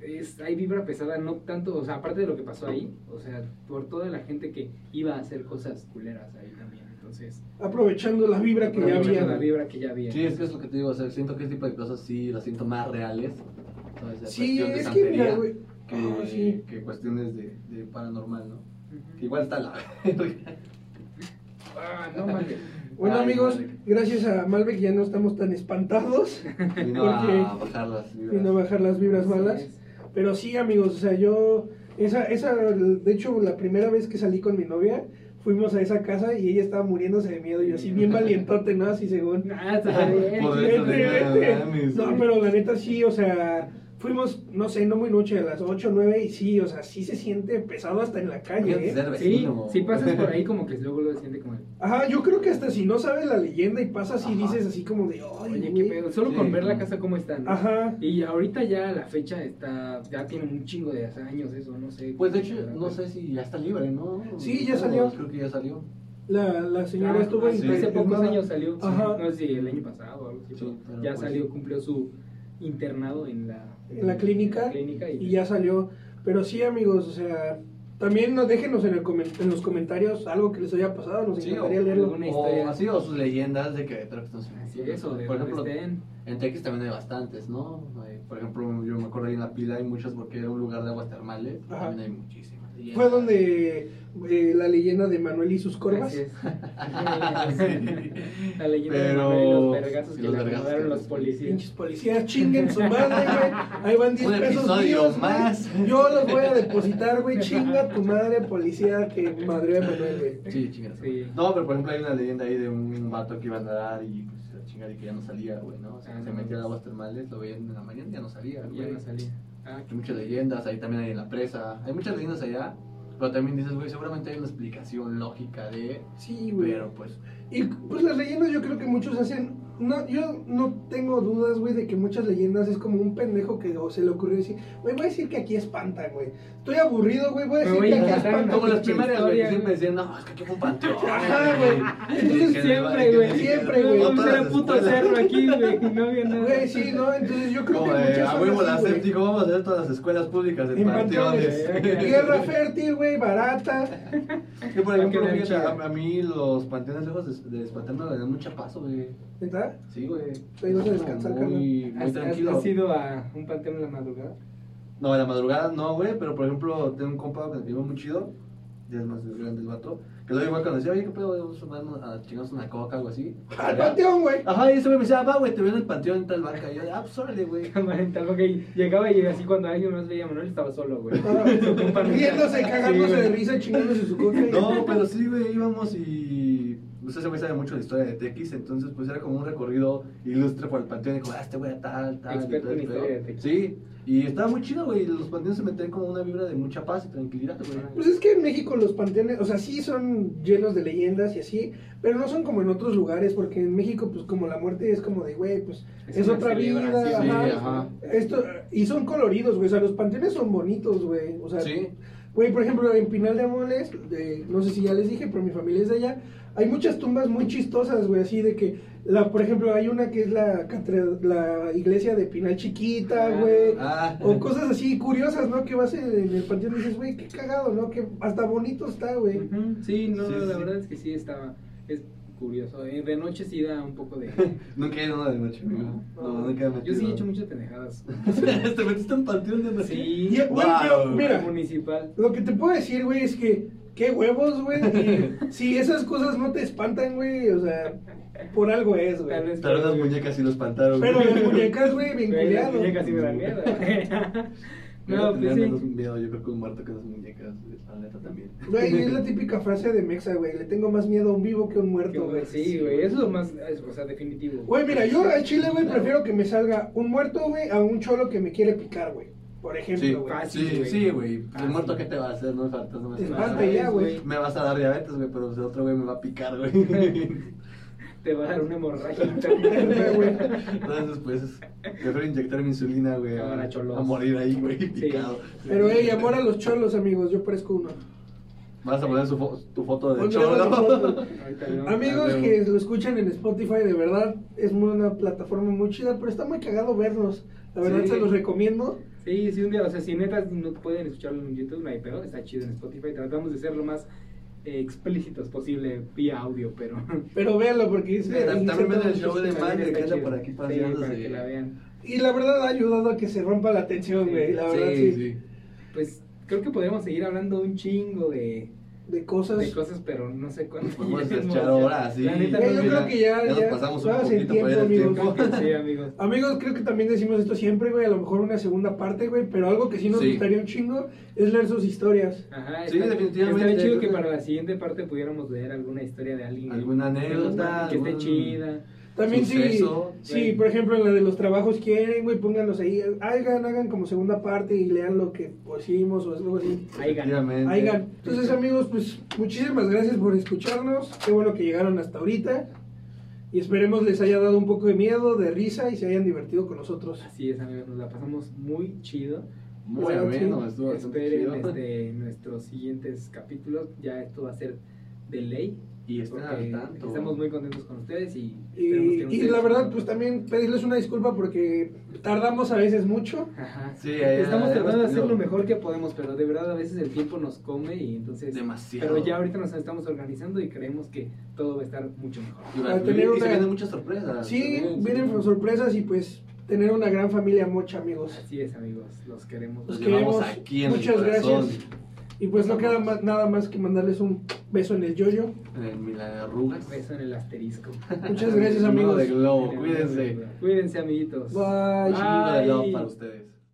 es, hay vibra pesada, no tanto, o sea, aparte de lo que pasó ahí, o sea, por toda la gente que iba a hacer cosas culeras ahí también, entonces, Aprovechando la vibra que ya aprovechando había. la vibra que ya había. Sí, es que es lo que te digo, o sea, siento que ese tipo de cosas sí las siento más reales. Toda esa Sí, cuestión de es que mira, güey. Que, sí. que cuestiones de, de paranormal, ¿no? Que igual está la Ah, no mames. Bueno, Ay, amigos, Malbec. gracias a Malbec ya no estamos tan espantados. Vino Porque a bajar las vibras. Vino a bajar las vibras malas. Pero sí, amigos, o sea, yo, esa, esa, de hecho, la primera vez que salí con mi novia, fuimos a esa casa y ella estaba muriéndose de miedo. Y yo así, bien valientote, ¿no? Así según. Ah, está bien. No No, pero la neta sí, o sea, fuimos, no sé, no muy noche, a las 8 o 9, y sí, o sea, sí se siente pesado hasta en la calle, ¿eh? Sí, si pasas por ahí como que luego lo siente como... Ajá, yo creo que hasta si no sabes la leyenda y pasas y Ajá. dices así como de, ay, Oye, qué güey". pedo. Solo Sí. con ver la casa cómo está, ¿no? Ajá. Y ahorita ya la fecha está, ya tiene un chingo de años eso, no sé. Pues de hecho, no sé si ya está libre, ¿no? Sí, ya No, salió. Creo que ya salió. La, la señora Ah, estuvo sí. Hace pocos años salió, Ajá. no sé si el año pasado o algo así, Sí, ya pues- salió, cumplió su internado en la, En la clínica, clínica y, y ya salió. Pero sí, amigos, o sea, también nos déjenos en, el en los comentarios algo que les haya pasado, nos Sí, encantaría o leerlo. alguna O historia. así, o sus leyendas de que están Así es, o de Por ejemplo, estén. en Texas también hay bastantes, ¿no? Hay- Por ejemplo, yo me acuerdo ahí en la pila hay muchas porque era un lugar de aguas termales. Ajá. También hay muchísimas. Leyendas. Fue donde eh, la leyenda de Manuel y sus corvas. Así es. Sí. La leyenda de Pero- Manuel y los vergazos que los le los policías. Pinches policías, chinguen su madre, güey. Ahí van 10 Un pesos episodio míos, güey. más. Yo los voy a depositar, güey. Chinga tu madre, policía, que madre a Manuel, güey. Sí, chingas. Sí. No, pero por ejemplo hay una leyenda ahí de un vato que iba a nadar y pues la chingada y que ya no salía, güey, ¿no? O sea, Ah, se metía a aguas termales, lo veían en la mañana y ya no salía, Ya güey. no salía. Ah, Hay muchas leyendas, ahí también hay en la presa. Hay muchas leyendas allá, pero también dices, güey, seguramente hay una explicación lógica de... Sí, güey. Pero pues... Y pues las leyendas yo creo que muchos hacen... No, yo no tengo dudas, güey, de que muchas leyendas es como un pendejo que o se le ocurrió decir, güey, voy a decir que aquí espantan, güey. Estoy aburrido, güey, voy a decir voy que a aquí una Como las primarias, güey, que siempre decían, no, es que aquí fue un panteón. Ajá, güey. Entonces, Siempre, güey. Siempre, güey. Era las puto cerro aquí, güey. No había nada. Güey, sí, ¿no? Entonces yo creo que muchas a huevo la séptico, vamos a hacer todas las escuelas públicas de En panteones. Tierra fértil, güey, barata. Que por a ejemplo, a, a mí los panteones lejos de, espantarme me dan mucha paso, güey. Sí, güey. Vas a Es descansar, muy, muy ¿Has, has, tranquilo. has ido a un panteón en la madrugada? No, en la madrugada no, güey, pero por ejemplo, tengo un compa que me iba muy chido, ya es más grande el vato, que luego igual cuando decía, oye, ¿qué pedo? Vamos a darnos a chingarnos una coca, algo así. Al panteón, güey. Ajá, y ese güey me decía, va, güey, te veo en el panteón en tal banca. Y yo, ah, pues órale, güey. Tal que llegaba y así cuando alguien más veía a Manuel estaba solo, güey. Ah, Riéndose, cagándose Sí, de risa, chingándose su coca. y- No, pero sí, güey, íbamos y. Pues ese güey sabe mucho de la historia de Tequis, entonces pues era como un recorrido ilustre por el panteón y como, ah, este güey a tal, tal. y en de Tequis. Sí, y estaba muy chido, güey, los panteones se metían como una vibra de mucha paz y tranquilidad, güey. Pues es que en México los panteones, o sea, sí son llenos de leyendas y así, pero no son como en otros lugares, porque en México, pues como la muerte es como de, güey, pues es, otra vida. Sí, ajá. ajá. Esto, y son coloridos, güey, o sea, los panteones son bonitos, güey, o sea, Sí. Güey, por ejemplo, en Pinal de Amoles, de- no sé si ya les dije, pero mi familia es de allá, hay muchas tumbas muy chistosas, güey, así de que, la, por ejemplo, hay una que es la, la iglesia de Pinal chiquita, Ah. güey, Ah. o cosas así curiosas, ¿no? Que vas en, el panteón y dices, güey, qué cagado, ¿no? Que hasta bonito está, güey. Sí, no, Sí, la sí. verdad es que sí estaba. Es curioso. eh, De noche sí da un poco de. Nunca he ido a una de noche, amigo. No, nunca he metido. Yo sí he hecho muchas pendejadas. ¿Te metiste en panteón de noche? Sí. Wow. pero, mira, Municipal. lo que te puedo decir, güey, es que, qué huevos, güey, si esas cosas no te espantan, güey, o sea, por algo es, güey. Pero las muñecas sí lo espantaron. Pero las muñecas, güey, bien las muñecas sí me dan miedo. No, tenía pues sí. menos miedo, yo creo que un muerto que las muñecas, la neta también. Güey, es la típica frase de Mexa, güey. Le tengo más miedo a un vivo que a un muerto, güey. Sí, güey, eso es lo más, es- o sea, definitivo. Güey, mira, yo al chile, güey, prefiero que me salga un muerto, güey, a un cholo que me quiere picar, güey. Por Sí, ejemplo, güey. fácil, sí, güey. sí, güey. Ah, El muerto, sí. ¿qué te va a hacer? No faltas, no me nada. ya, güey. Me vas a dar diabetes, güey, pero el otro güey me va a picar, güey. Te va a dar una hemorragia. güey. Entonces, pues, prefiero inyectarme insulina, güey, a, Cámara, cholos. a morir ahí, güey, picado. Pero, ey, amor a los cholos, amigos. Yo parezco uno. Vas a poner su fo- tu foto de cholo. foto. Ahorita no. Amigos que lo escuchan en Spotify, de verdad, es una plataforma muy chida, pero está muy cagado vernos. La verdad, Sí. se los recomiendo. Sí, sí, un día, o sea, si neta no pueden escucharlo en YouTube, no hay pedo, está chido en Spotify. Tratamos de ser lo más explícitos posible vía audio, pero. Pero véanlo porque es Sí, también ven el show de está que anda por aquí Sí, para que la vean. Y la verdad ha ayudado a que se rompa la tensión, Sí. güey. La verdad, Sí, sí. sí. Pues creo que podríamos seguir hablando un chingo de, De cosas. de cosas, pero no sé cuándo. Podemos echar horas, sí. La neta, Eh, no yo creo que ya, Ya nos ya, pasamos un poquito tiempo, amigos. Sí, amigos. Amigos, creo que también decimos esto siempre, güey. A lo mejor una segunda parte, güey. Pero algo que sí nos Sí. gustaría un chingo es leer sus historias. Ajá, Sí, está- definitivamente, Estaría chido que para la siguiente parte pudiéramos leer alguna historia de alguien. Alguna anécdota, Que esté algún- chida. También sí, Suceso, sí, por ejemplo, en la de los trabajos quieren, güey, pónganlos ahí, hagan, hagan como segunda parte y lean lo que pusimos o algo así. Hagan. Entonces, amigos, pues muchísimas gracias por escucharnos. Qué bueno que llegaron hasta ahorita. Y esperemos les haya dado un poco de miedo, de risa y se hayan divertido con nosotros. Así es, amigos, nos la pasamos muy chido. Muy Pues, ameno, sí. estuvo Esperen chido. este, nuestros siguientes capítulos. Ya esto va a ser de ley. Y estén Porque al tanto. estamos muy contentos con ustedes y, Y, que y ustedes- la verdad, pues también pedirles una disculpa porque tardamos a veces mucho. Ajá. Sí, ya- Estamos tratando de hacer lo mejor que podemos, pero de verdad a veces el tiempo nos come y entonces... Demasiado. Pero ya ahorita nos estamos organizando y creemos que todo va a estar mucho mejor. Y, y- tener y una- se vienen muchas sorpresas. Sí, también, vienen sí. sorpresas y pues tener una gran familia mocha, amigos. Así es, amigos, los queremos. Los Los queremos. aquí en Muchas gracias. Y pues no queda más- nada más que mandarles un beso en el yoyo. En el Milagarrugas. Beso en el asterisco. Muchas gracias, amigos. de globo, cuídense. Cuídense, amiguitos. Bye. Chingo de Bye. para ustedes.